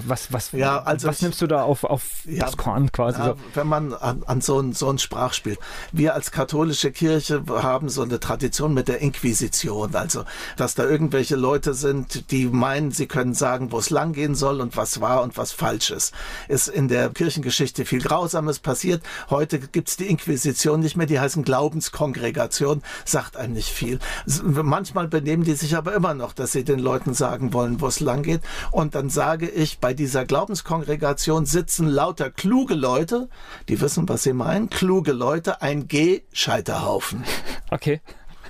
Was, was, ja, also was ich, nimmst du da auf, auf ja, das Korn quasi? Ja, so? Wenn man an, an so ein, so ein Sprachspiel. Wir als katholische Kirche haben so eine Tradition mit der Inquisition. Also, dass da irgendwelche Leute sind, die meinen, sie können sagen, wo es langgehen soll und was wahr und was falsch ist. Ist in der Kirchengeschichte viel Grausames passiert. Heute gibt's die Inquisition nicht mehr. Die heißen Glaubenskongregation. Sagt einem nicht viel. Manchmal benehmen die sich aber immer noch, dass sie den Leuten sagen wollen, wo es langgeht. Und dann sage ich, bei dieser Glaubenskongregation sitzen lauter kluge Leute, die wissen, was sie meinen, kluge Leute, ein G-Scheiterhaufen. Okay.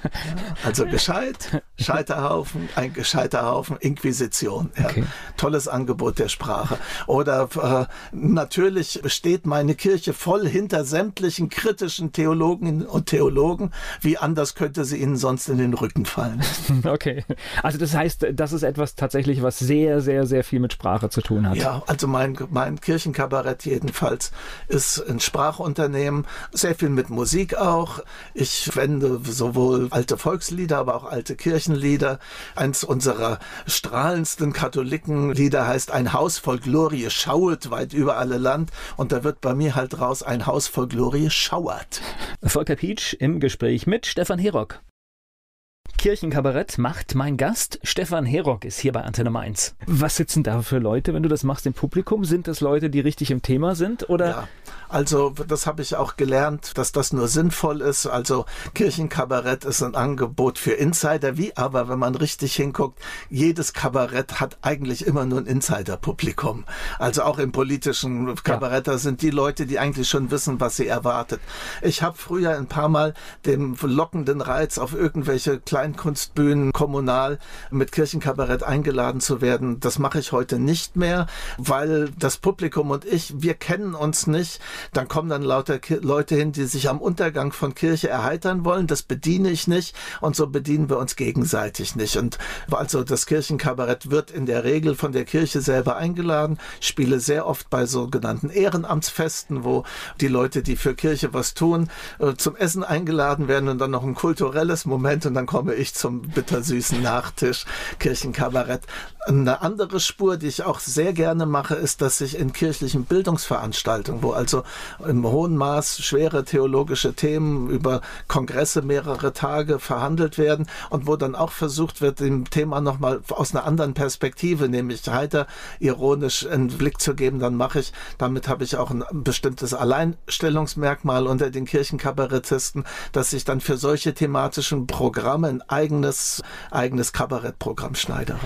Also gescheit, Scheiterhaufen, ein gescheiter Haufen, Inquisition. Ja. Okay. Tolles Angebot der Sprache. Oder äh, natürlich steht meine Kirche voll hinter sämtlichen kritischen Theologinnen und Theologen. Wie anders könnte sie ihnen sonst in den Rücken fallen? Okay. Also das heißt, das ist etwas tatsächlich, was sehr, sehr, sehr viel mit Sprache zu tun hat. Ja, also mein, mein Kirchenkabarett jedenfalls ist ein Sprachunternehmen, sehr viel mit Musik auch. Ich wende sowohl alte Volkslieder, aber auch alte Kirchenlieder. Eins unserer strahlendsten Katholikenlieder heißt Ein Haus voll Glorie schauet weit über alle Land. Und da wird bei mir halt raus Ein Haus voll Glorie schauert. Volker Pietsch im Gespräch mit Stefan Herock. Kirchenkabarett macht mein Gast. Stefan Herock ist hier bei Antenne Mainz. Was sitzen da für Leute, wenn du das machst im Publikum? Sind das Leute, die richtig im Thema sind? Oder? Ja, also das habe ich auch gelernt, dass das nur sinnvoll ist. Also Kirchenkabarett ist ein Angebot für Insider, wie aber, wenn man richtig hinguckt, jedes Kabarett hat eigentlich immer nur ein Insider-Publikum. Also auch im politischen Kabarett, ja. sind die Leute, die eigentlich schon wissen, was sie erwartet. Ich habe früher ein paar Mal den lockenden Reiz auf irgendwelche Kleinkunstbühnen kommunal mit Kirchenkabarett eingeladen zu werden. Das mache ich heute nicht mehr, weil das Publikum und ich, wir kennen uns nicht. Dann kommen dann lauter Leute hin, die sich am Untergang von Kirche erheitern wollen. Das bediene ich nicht und so bedienen wir uns gegenseitig nicht. Und also das Kirchenkabarett wird in der Regel von der Kirche selber eingeladen. Ich spiele sehr oft bei sogenannten Ehrenamtsfesten, wo die Leute, die für Kirche was tun, äh, zum Essen eingeladen werden und dann noch ein kulturelles Moment und dann komme ich zum bittersüßen Nachtisch, Kirchenkabarett. Eine andere Spur, die ich auch sehr gerne mache, ist, dass ich in kirchlichen Bildungsveranstaltungen, wo also im hohen Maß schwere theologische Themen über Kongresse mehrere Tage verhandelt werden und wo dann auch versucht wird, dem Thema nochmal aus einer anderen Perspektive, nämlich heiter ironisch einen Blick zu geben, dann mache ich, damit habe ich auch ein bestimmtes Alleinstellungsmerkmal unter den Kirchenkabarettisten, dass ich dann für solche thematischen Programme ein eigenes, eigenes Kabarettprogramm schneidere.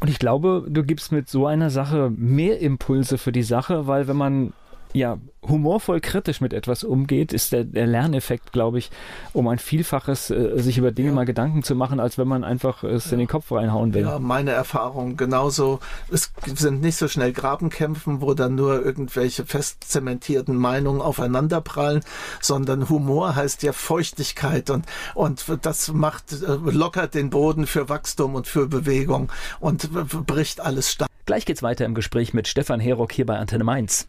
Und ich glaube, du gibst mit so einer Sache mehr Impulse für die Sache, weil wenn man ja, humorvoll kritisch mit etwas umgeht, ist der, der Lerneffekt, glaube ich, um ein Vielfaches äh, sich über Dinge ja. mal Gedanken zu machen, als wenn man einfach es ja. in den Kopf reinhauen will. Ja, meine Erfahrung genauso. Es sind nicht so schnell Grabenkämpfen, wo dann nur irgendwelche fest zementierten Meinungen aufeinanderprallen, sondern Humor heißt ja Feuchtigkeit und, und das macht, äh, lockert den Boden für Wachstum und für Bewegung und bricht alles stark. Gleich geht's weiter im Gespräch mit Stefan Herock hier bei Antenne Mainz.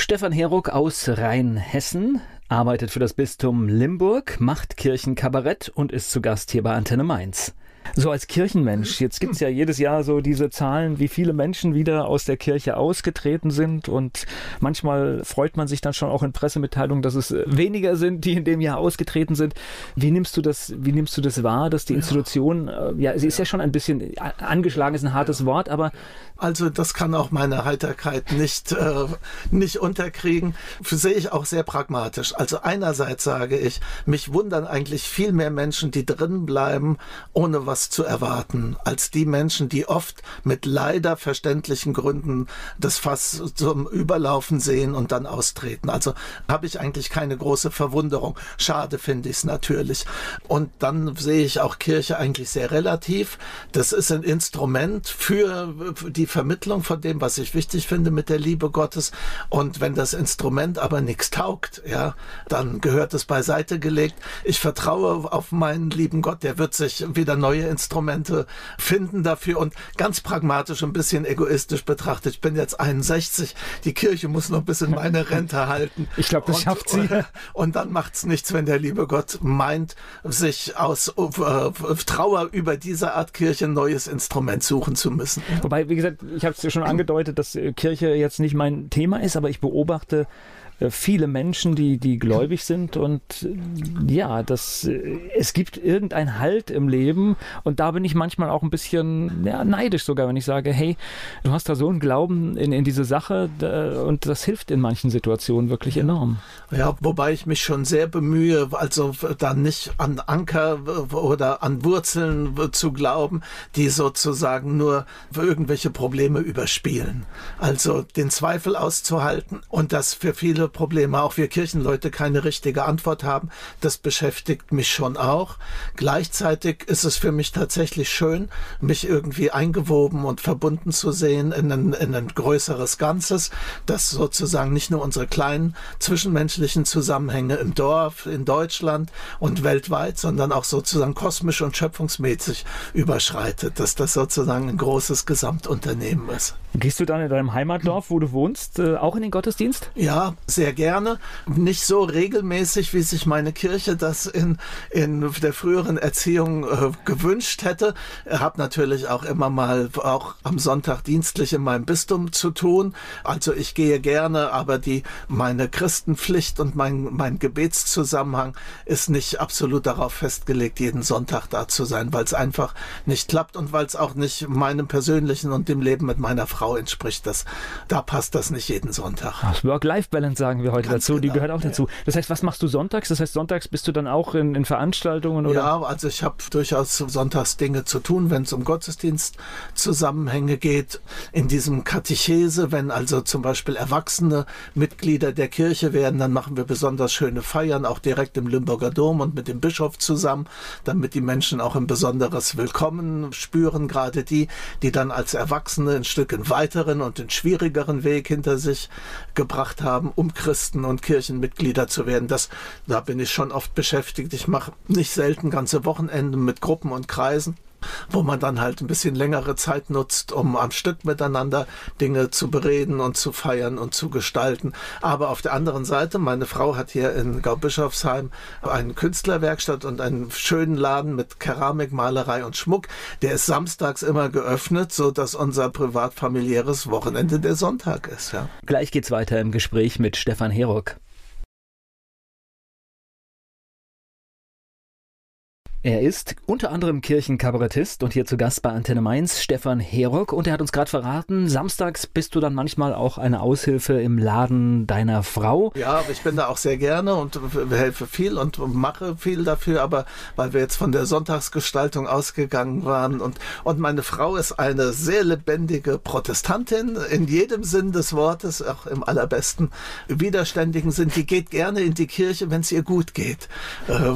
Stefan Heruck aus Rheinhessen arbeitet für das Bistum Limburg, macht Kirchenkabarett und ist zu Gast hier bei Antenne Mainz. So als Kirchenmensch, jetzt gibt es ja jedes Jahr so diese Zahlen, wie viele Menschen wieder aus der Kirche ausgetreten sind und manchmal freut man sich dann schon auch in Pressemitteilungen, dass es weniger sind, die in dem Jahr ausgetreten sind. Wie nimmst du das, wie nimmst du das wahr, dass die Institution, ja, äh, ja sie ist ja schon ein bisschen angeschlagen, ist ein hartes Wort, aber also das kann auch meine Heiterkeit nicht, äh, nicht unterkriegen. Sehe ich auch sehr pragmatisch. Also einerseits sage ich, mich wundern eigentlich viel mehr Menschen, die drin bleiben, ohne was zu erwarten, als die Menschen, die oft mit leider verständlichen Gründen das Fass zum Überlaufen sehen und dann austreten. Also habe ich eigentlich keine große Verwunderung. Schade finde ich es natürlich. Und dann sehe ich auch Kirche eigentlich sehr relativ. Das ist ein Instrument für die Vermittlung von dem, was ich wichtig finde mit der Liebe Gottes. Und wenn das Instrument aber nichts taugt, ja, dann gehört es beiseite gelegt. Ich vertraue auf meinen lieben Gott, der wird sich wieder neue Instrumente finden dafür und ganz pragmatisch, ein bisschen egoistisch betrachtet. Ich bin jetzt 61, die Kirche muss noch bis in meine Rente halten. Ich glaube, das und, schafft sie. Und dann macht es nichts, wenn der liebe Gott meint, sich aus äh, Trauer über diese Art Kirche ein neues Instrument suchen zu müssen. Wobei, wie gesagt, ich habe es ja schon angedeutet, dass äh, Kirche jetzt nicht mein Thema ist, aber ich beobachte äh, viele Menschen, die, die gläubig sind und äh, ja, das, äh, es gibt irgendein Halt im Leben und da bin ich manchmal auch ein bisschen ja, neidisch sogar, wenn ich sage, hey, du hast da so einen Glauben in, in diese Sache und das hilft in manchen Situationen wirklich enorm. Ja, wobei ich mich schon sehr bemühe, also da nicht an Anker oder an Wurzeln zu glauben, die sozusagen nur irgendwelche Probleme überspielen. Also den Zweifel auszuhalten und das für viele Probleme, auch wir Kirchenleute keine richtige Antwort haben. Das beschäftigt mich schon auch. Gleichzeitig ist es für mich tatsächlich schön, mich irgendwie eingewoben und verbunden zu sehen in ein, in ein größeres Ganzes, das sozusagen nicht nur unsere kleinen zwischenmenschlichen Zusammenhänge im Dorf, in Deutschland und weltweit, sondern auch sozusagen kosmisch und schöpfungsmäßig überschreitet, dass das sozusagen ein großes Gesamtunternehmen ist. Gehst du dann in deinem Heimatdorf, wo du wohnst, äh, auch in den Gottesdienst? Ja, sehr gerne. Nicht so regelmäßig, wie sich meine Kirche das in, in der früheren Erziehung äh, gewünscht hätte. Ich habe natürlich auch immer mal auch am Sonntag dienstlich in meinem Bistum zu tun. Also ich gehe gerne, aber die meine Christenpflicht und mein, mein Gebetszusammenhang ist nicht absolut darauf festgelegt, jeden Sonntag da zu sein, weil es einfach nicht klappt und weil es auch nicht meinem persönlichen und dem Leben mit meiner Frau Frau entspricht das. Da passt das nicht jeden Sonntag. Work-Life-Balance sagen wir heute Ganz dazu, genau, die gehört auch dazu. Das heißt, was machst du sonntags? Das heißt, sonntags bist du dann auch in, in Veranstaltungen? Oder? Ja, also ich habe durchaus sonntags Dinge zu tun, wenn es um Gottesdienstzusammenhänge geht. In diesem Katechese, wenn also zum Beispiel Erwachsene Mitglieder der Kirche werden, dann machen wir besonders schöne Feiern, auch direkt im Limburger Dom und mit dem Bischof zusammen, damit die Menschen auch ein besonderes Willkommen spüren, gerade die, die dann als Erwachsene ein Stück in weiteren und den schwierigeren Weg hinter sich gebracht haben, um Christen und Kirchenmitglieder zu werden. Das, da bin ich schon oft beschäftigt. Ich mache nicht selten ganze Wochenenden mit Gruppen und Kreisen wo man dann halt ein bisschen längere Zeit nutzt, um am Stück miteinander Dinge zu bereden und zu feiern und zu gestalten. Aber auf der anderen Seite, meine Frau hat hier in Gaubischofsheim eine Künstlerwerkstatt und einen schönen Laden mit Keramik, Malerei und Schmuck. Der ist samstags immer geöffnet, so dass unser privatfamiliäres Wochenende der Sonntag ist. Ja. Gleich geht's weiter im Gespräch mit Stefan Herock. Er ist unter anderem Kirchenkabarettist und hier zu Gast bei Antenne Mainz, Stefan Herock. Und er hat uns gerade verraten, samstags bist du dann manchmal auch eine Aushilfe im Laden deiner Frau. Ja, ich bin da auch sehr gerne und helfe viel und mache viel dafür, aber weil wir jetzt von der Sonntagsgestaltung ausgegangen waren und, und meine Frau ist eine sehr lebendige Protestantin in jedem Sinn des Wortes, auch im allerbesten widerständigen Sinn. Die geht gerne in die Kirche, wenn es ihr gut geht. Äh,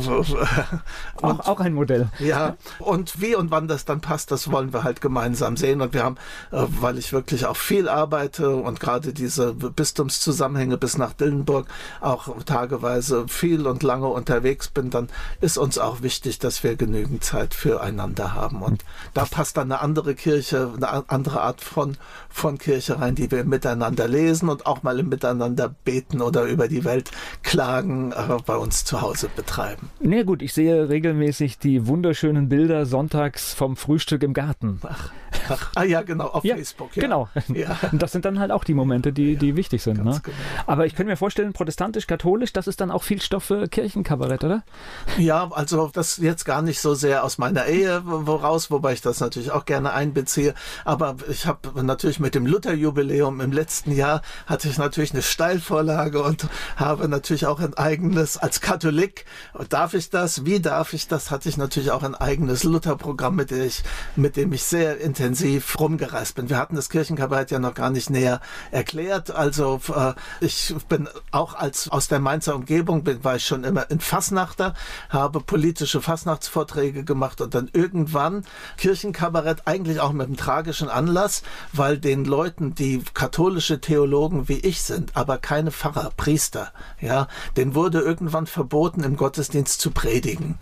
und, auch ein Modell. Ja, und wie und wann das dann passt, das wollen wir halt gemeinsam sehen. Und wir haben, äh, weil ich wirklich auch viel arbeite und gerade diese Bistumszusammenhänge bis nach Dillenburg auch tageweise viel und lange unterwegs bin, dann ist uns auch wichtig, dass wir genügend Zeit füreinander haben. Und da passt dann eine andere Kirche, eine andere Art von, von Kirche rein, die wir miteinander lesen und auch mal im Miteinander beten oder über die Welt klagen, äh, bei uns zu Hause betreiben. Na nee, gut, ich sehe regelmäßig regelmäßig die wunderschönen Bilder sonntags vom Frühstück im Garten. Ach, ach, ah ja, genau, auf Ja, Facebook. Ja. Genau. Ja. Und das sind dann halt auch die Momente, die, die wichtig sind. Ne? Genau. Aber ich könnte mir vorstellen, protestantisch-katholisch, das ist dann auch viel Stoff für Kirchenkabarett, oder? Ja, also das jetzt gar nicht so sehr aus meiner Ehe woraus, wobei ich das natürlich auch gerne einbeziehe. Aber ich habe natürlich mit dem Lutherjubiläum im letzten Jahr hatte ich natürlich eine Steilvorlage und habe natürlich auch ein eigenes, als Katholik, darf ich das? Wie darf ich das? Hatte ich natürlich auch ein eigenes Lutherprogramm, mit dem ich, mit dem ich sehr intensiv rumgereist bin. Wir hatten das Kirchenkabarett ja noch gar nicht näher erklärt. Also äh, ich bin auch als aus der Mainzer Umgebung bin, war ich schon immer in Fasnachter, habe politische Fasnachtsvorträge gemacht und dann irgendwann Kirchenkabarett eigentlich auch mit einem tragischen Anlass, weil den Leuten, die katholische Theologen wie ich sind, aber keine Pfarrer, Priester, ja, denen wurde irgendwann verboten, im Gottesdienst zu predigen.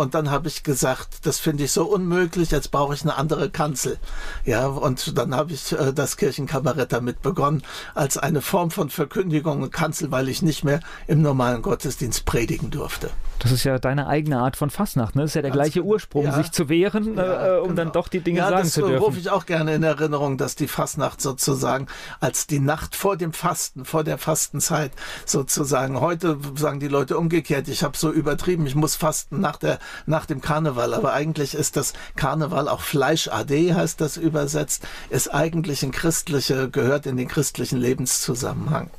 Und dann habe ich gesagt, das finde ich so unmöglich, jetzt brauche ich eine andere Kanzel. Ja, und dann habe ich äh, das Kirchenkabarett damit begonnen, als eine Form von Verkündigung und Kanzel, weil ich nicht mehr im normalen Gottesdienst predigen durfte. Das ist ja deine eigene Art von Fastnacht, ne? Das ist ja der Ganz gleiche genau. Ursprung, Ja. sich zu wehren, Ja, äh, um dann genau. doch die Dinge ja, sagen das zu rufe dürfen. ich auch gerne in Erinnerung, dass die Fastnacht sozusagen als die Nacht vor dem Fasten, vor der Fastenzeit sozusagen. Heute sagen die Leute umgekehrt, ich habe so übertrieben, ich muss fasten nach, der, nach dem Karneval. Aber eigentlich ist das Karneval auch Fleisch AD, heißt das übersetzt, ist eigentlich ein christliche, gehört in den christlichen Lebenszusammenhang.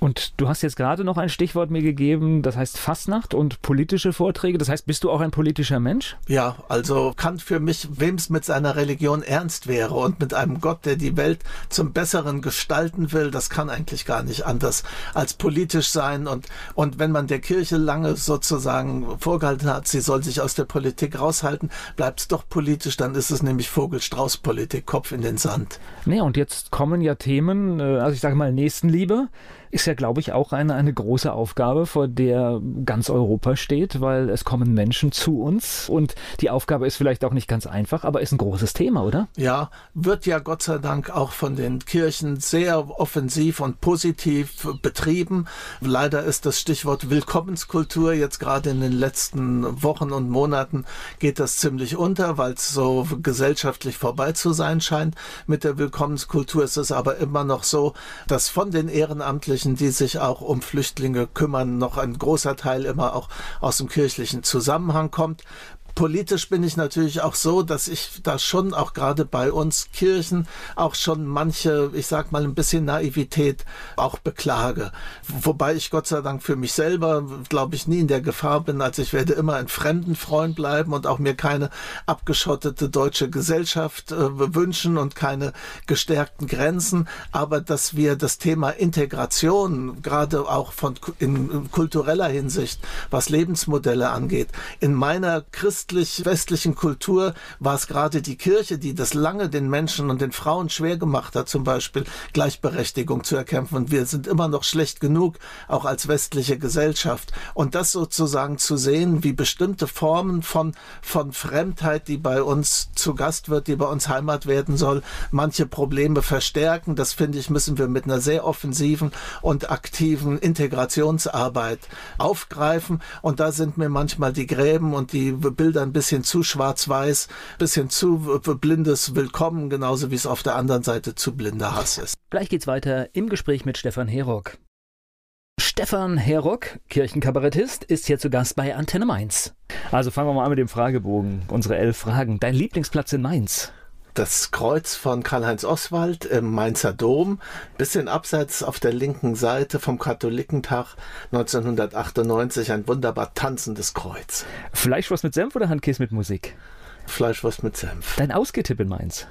Und du hast jetzt gerade noch ein Stichwort mir gegeben, das heißt Fastnacht und politische Vorträge. Das heißt, bist du auch ein politischer Mensch? Ja, also kann für mich, wem es mit seiner Religion ernst wäre und mit einem Gott, der die Welt zum Besseren gestalten will, das kann eigentlich gar nicht anders als politisch sein. Und, und wenn man der Kirche lange sozusagen vorgehalten hat, sie soll sich aus der Politik raushalten, bleibt es doch politisch, dann ist es nämlich Vogel-Strauß-Politik, Kopf in den Sand. Nee, und jetzt kommen ja Themen, äh, also ich sage mal Nächstenliebe, ist ja, glaube ich, auch eine, eine große Aufgabe, vor der ganz Europa steht, weil es kommen Menschen zu uns und die Aufgabe ist vielleicht auch nicht ganz einfach, aber ist ein großes Thema, oder? Ja, wird ja Gott sei Dank auch von den Kirchen sehr offensiv und positiv betrieben. Leider ist das Stichwort Willkommenskultur jetzt gerade in den letzten Wochen und Monaten geht das ziemlich unter, weil es so gesellschaftlich vorbei zu sein scheint. Mit der Willkommenskultur ist es aber immer noch so, dass von den Ehrenamtlichen, die sich auch um Flüchtlinge kümmern, noch ein großer Teil immer auch aus dem kirchlichen Zusammenhang kommt. Politisch bin ich natürlich auch so, dass ich da schon auch gerade bei uns Kirchen auch schon manche, ich sag mal, ein bisschen Naivität auch beklage. Wobei ich Gott sei Dank für mich selber, glaube ich, nie in der Gefahr bin, als ich werde immer ein Fremdenfreund bleiben und auch mir keine abgeschottete deutsche Gesellschaft äh, wünschen und keine gestärkten Grenzen. Aber dass wir das Thema Integration, gerade auch von in, in kultureller Hinsicht, was Lebensmodelle angeht, in meiner christlich-westlichen Kultur war es gerade die Kirche, die das lange den Menschen und den Frauen schwer gemacht hat, zum Beispiel Gleichberechtigung zu erkämpfen. Und wir sind immer noch schlecht genug, auch als westliche Gesellschaft. Und das sozusagen zu sehen, wie bestimmte Formen von, von Fremdheit, die bei uns zu Gast wird, die bei uns Heimat werden soll, manche Probleme verstärken. Das finde ich, müssen wir mit einer sehr offensiven und aktiven Integrationsarbeit aufgreifen. Und da sind mir manchmal die Gräben und die Bilder ein bisschen zu schwarz-weiß, bisschen zu blindes Willkommen, genauso wie es auf der anderen Seite zu blinder Hass ist. Gleich geht's weiter im Gespräch mit Stefan Herock. Stefan Herock, Kirchenkabarettist, ist hier zu Gast bei Antenne Mainz. Also fangen wir mal an mit dem Fragebogen. Unsere elf Fragen. Dein Lieblingsplatz in Mainz? Das Kreuz von Karl-Heinz Oswald im Mainzer Dom, bisschen abseits auf der linken Seite vom Katholikentag 1998, ein wunderbar tanzendes Kreuz. Fleischwurst mit Senf oder Handkäse mit Musik? Fleischwurst mit Senf. Dein Ausgehtipp in Mainz?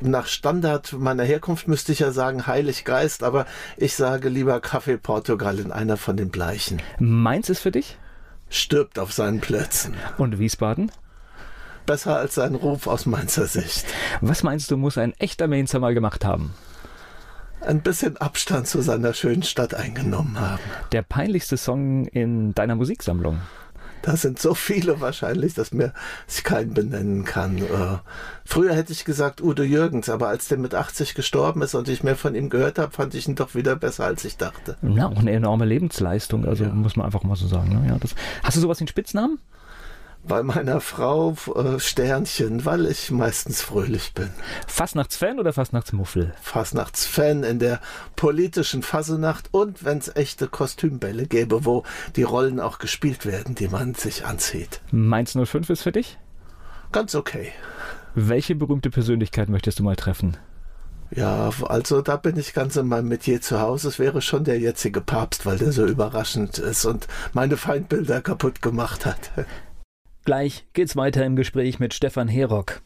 Nach Standard meiner Herkunft müsste ich ja sagen Heilig Geist, aber ich sage lieber Kaffee Portugal in einer von den Bleichen. Mainz ist für dich? Stirbt auf seinen Plätzen. Und Wiesbaden? Besser als sein Ruf aus Mainzer Sicht. Was meinst du, muss ein echter Mainzer mal gemacht haben? Ein bisschen Abstand zu seiner schönen Stadt eingenommen haben. Der peinlichste Song in deiner Musiksammlung? Da sind so viele wahrscheinlich, dass mir ich keinen benennen kann. Äh, früher hätte ich gesagt Udo Jürgens, aber als der mit 80 gestorben ist und ich mehr von ihm gehört habe, fand ich ihn doch wieder besser, als ich dachte. Na, auch eine enorme Lebensleistung, also Ja. muss man einfach mal so sagen. Ne? Ja, das, hast du sowas einen Spitznamen? Bei meiner Frau äh, Sternchen, weil ich meistens fröhlich bin. Fastnachtsfan oder Fastnachtsmuffel? Fastnachtsfan in der politischen Fasenacht und wenn es echte Kostümbälle gäbe, wo die Rollen auch gespielt werden, die man sich anzieht. Mainz 05 ist für dich? Ganz okay. Welche berühmte Persönlichkeit möchtest du mal treffen? Ja, also da bin ich ganz in meinem Metier zu Hause. Es wäre schon der jetzige Papst, weil der so überraschend ist und meine Feindbilder kaputt gemacht hat. Gleich geht's weiter im Gespräch mit Stefan Herock.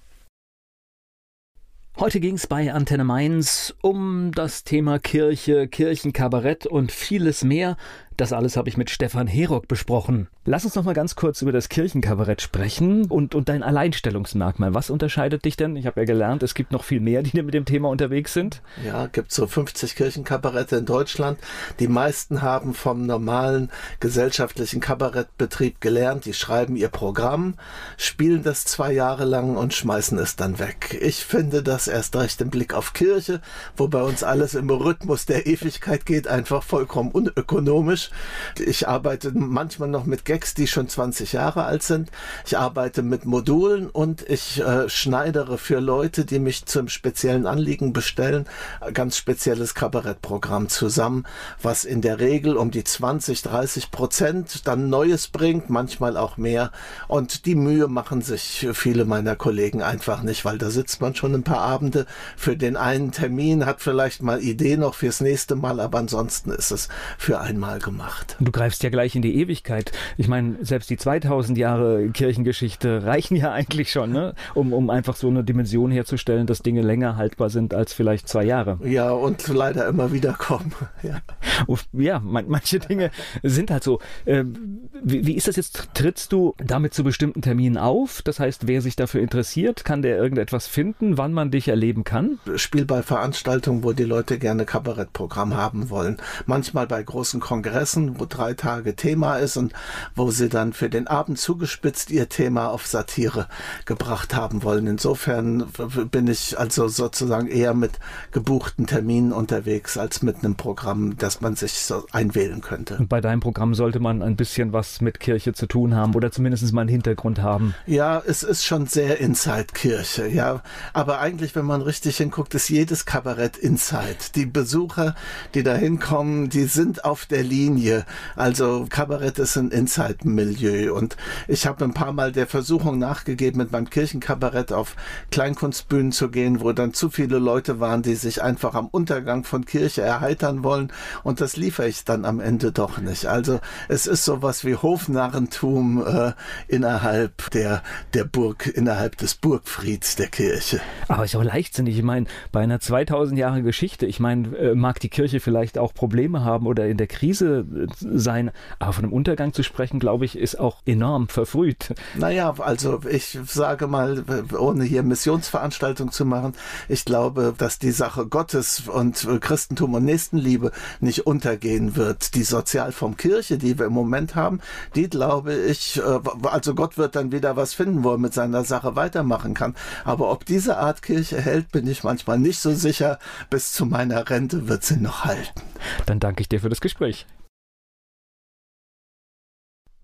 Heute ging's bei Antenne Mainz um das Thema Kirche, Kirchenkabarett und vieles mehr. Das alles habe ich mit Stefan Herock besprochen. Lass uns noch mal ganz kurz über das Kirchenkabarett sprechen und, und dein Alleinstellungsmerkmal. Was unterscheidet dich denn? Ich habe ja gelernt, es gibt noch viel mehr, die mit dem Thema unterwegs sind. Ja, gibt so 50 Kirchenkabarette in Deutschland. Die meisten haben vom normalen gesellschaftlichen Kabarettbetrieb gelernt. Die schreiben ihr Programm, spielen das zwei Jahre lang und schmeißen es dann weg. Ich finde das erst recht im Blick auf Kirche, wo bei uns alles im Rhythmus der Ewigkeit geht, einfach vollkommen unökonomisch. Ich arbeite manchmal noch mit Gags, die schon 20 Jahre alt sind. Ich arbeite mit Modulen und ich äh, schneidere für Leute, die mich zum speziellen Anliegen bestellen, ganz spezielles Kabarettprogramm zusammen, was in der Regel um die 20, 30 Prozent dann Neues bringt, manchmal auch mehr. Und die Mühe machen sich viele meiner Kollegen einfach nicht, weil da sitzt man schon ein paar Abende für den einen Termin, hat vielleicht mal Idee noch fürs nächste Mal, aber ansonsten ist es für einmal gemacht gemacht. Du greifst ja gleich in die Ewigkeit. Ich meine, selbst die 2000 Jahre Kirchengeschichte reichen ja eigentlich schon, ne? um, um einfach so eine Dimension herzustellen, dass Dinge länger haltbar sind als vielleicht zwei Jahre. Ja, und leider immer wieder kommen. Ja, ja manche Dinge sind halt so. Ähm, wie, wie ist das jetzt? Trittst du damit zu bestimmten Terminen auf? Das heißt, wer sich dafür interessiert, kann der irgendetwas finden, wann man dich erleben kann? Spiel bei Veranstaltungen, wo die Leute gerne Kabarettprogramm haben wollen. Manchmal bei großen Kongressen, wo drei Tage Thema ist und wo sie dann für den Abend zugespitzt ihr Thema auf Satire gebracht haben wollen. Insofern bin ich also sozusagen eher mit gebuchten Terminen unterwegs als mit einem Programm, das man sich so einwählen könnte. Und bei deinem Programm sollte man ein bisschen was mit Kirche zu tun haben oder zumindest mal einen Hintergrund haben. Ja, es ist schon sehr Inside-Kirche, ja. Aber eigentlich, wenn man richtig hinguckt, ist jedes Kabarett Inside. Die Besucher, die da hinkommen, die sind auf der Linie. Also Kabarett ist ein Inside-Milieu. Und ich habe ein paar Mal der Versuchung nachgegeben, mit meinem Kirchenkabarett auf Kleinkunstbühnen zu gehen, wo dann zu viele Leute waren, die sich einfach am Untergang von Kirche erheitern wollen. Und das liefere ich dann am Ende doch nicht. Also es ist sowas wie Hofnarrentum äh, innerhalb der, der Burg, innerhalb des Burgfrieds der Kirche. Aber ist auch leichtsinnig. Ich meine, bei einer 2000 Jahre Geschichte, ich meine, äh, mag die Kirche vielleicht auch Probleme haben oder in der Krise sein, aber von einem Untergang zu sprechen, glaube ich, ist auch enorm verfrüht. Naja, also ich sage mal, ohne hier Missionsveranstaltung zu machen, ich glaube, dass die Sache Gottes und Christentum und Nächstenliebe nicht untergehen wird. Die Sozialform Kirche, die wir im Moment haben, die glaube ich, äh, also Gott wird dann wieder was finden, wo er mit seiner Sache weitermachen kann. Aber ob diese Art Kirche hält, bin ich manchmal nicht so sicher. Bis zu meiner Rente wird sie noch halten. Dann danke ich dir für das Gespräch.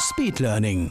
Speedlearning.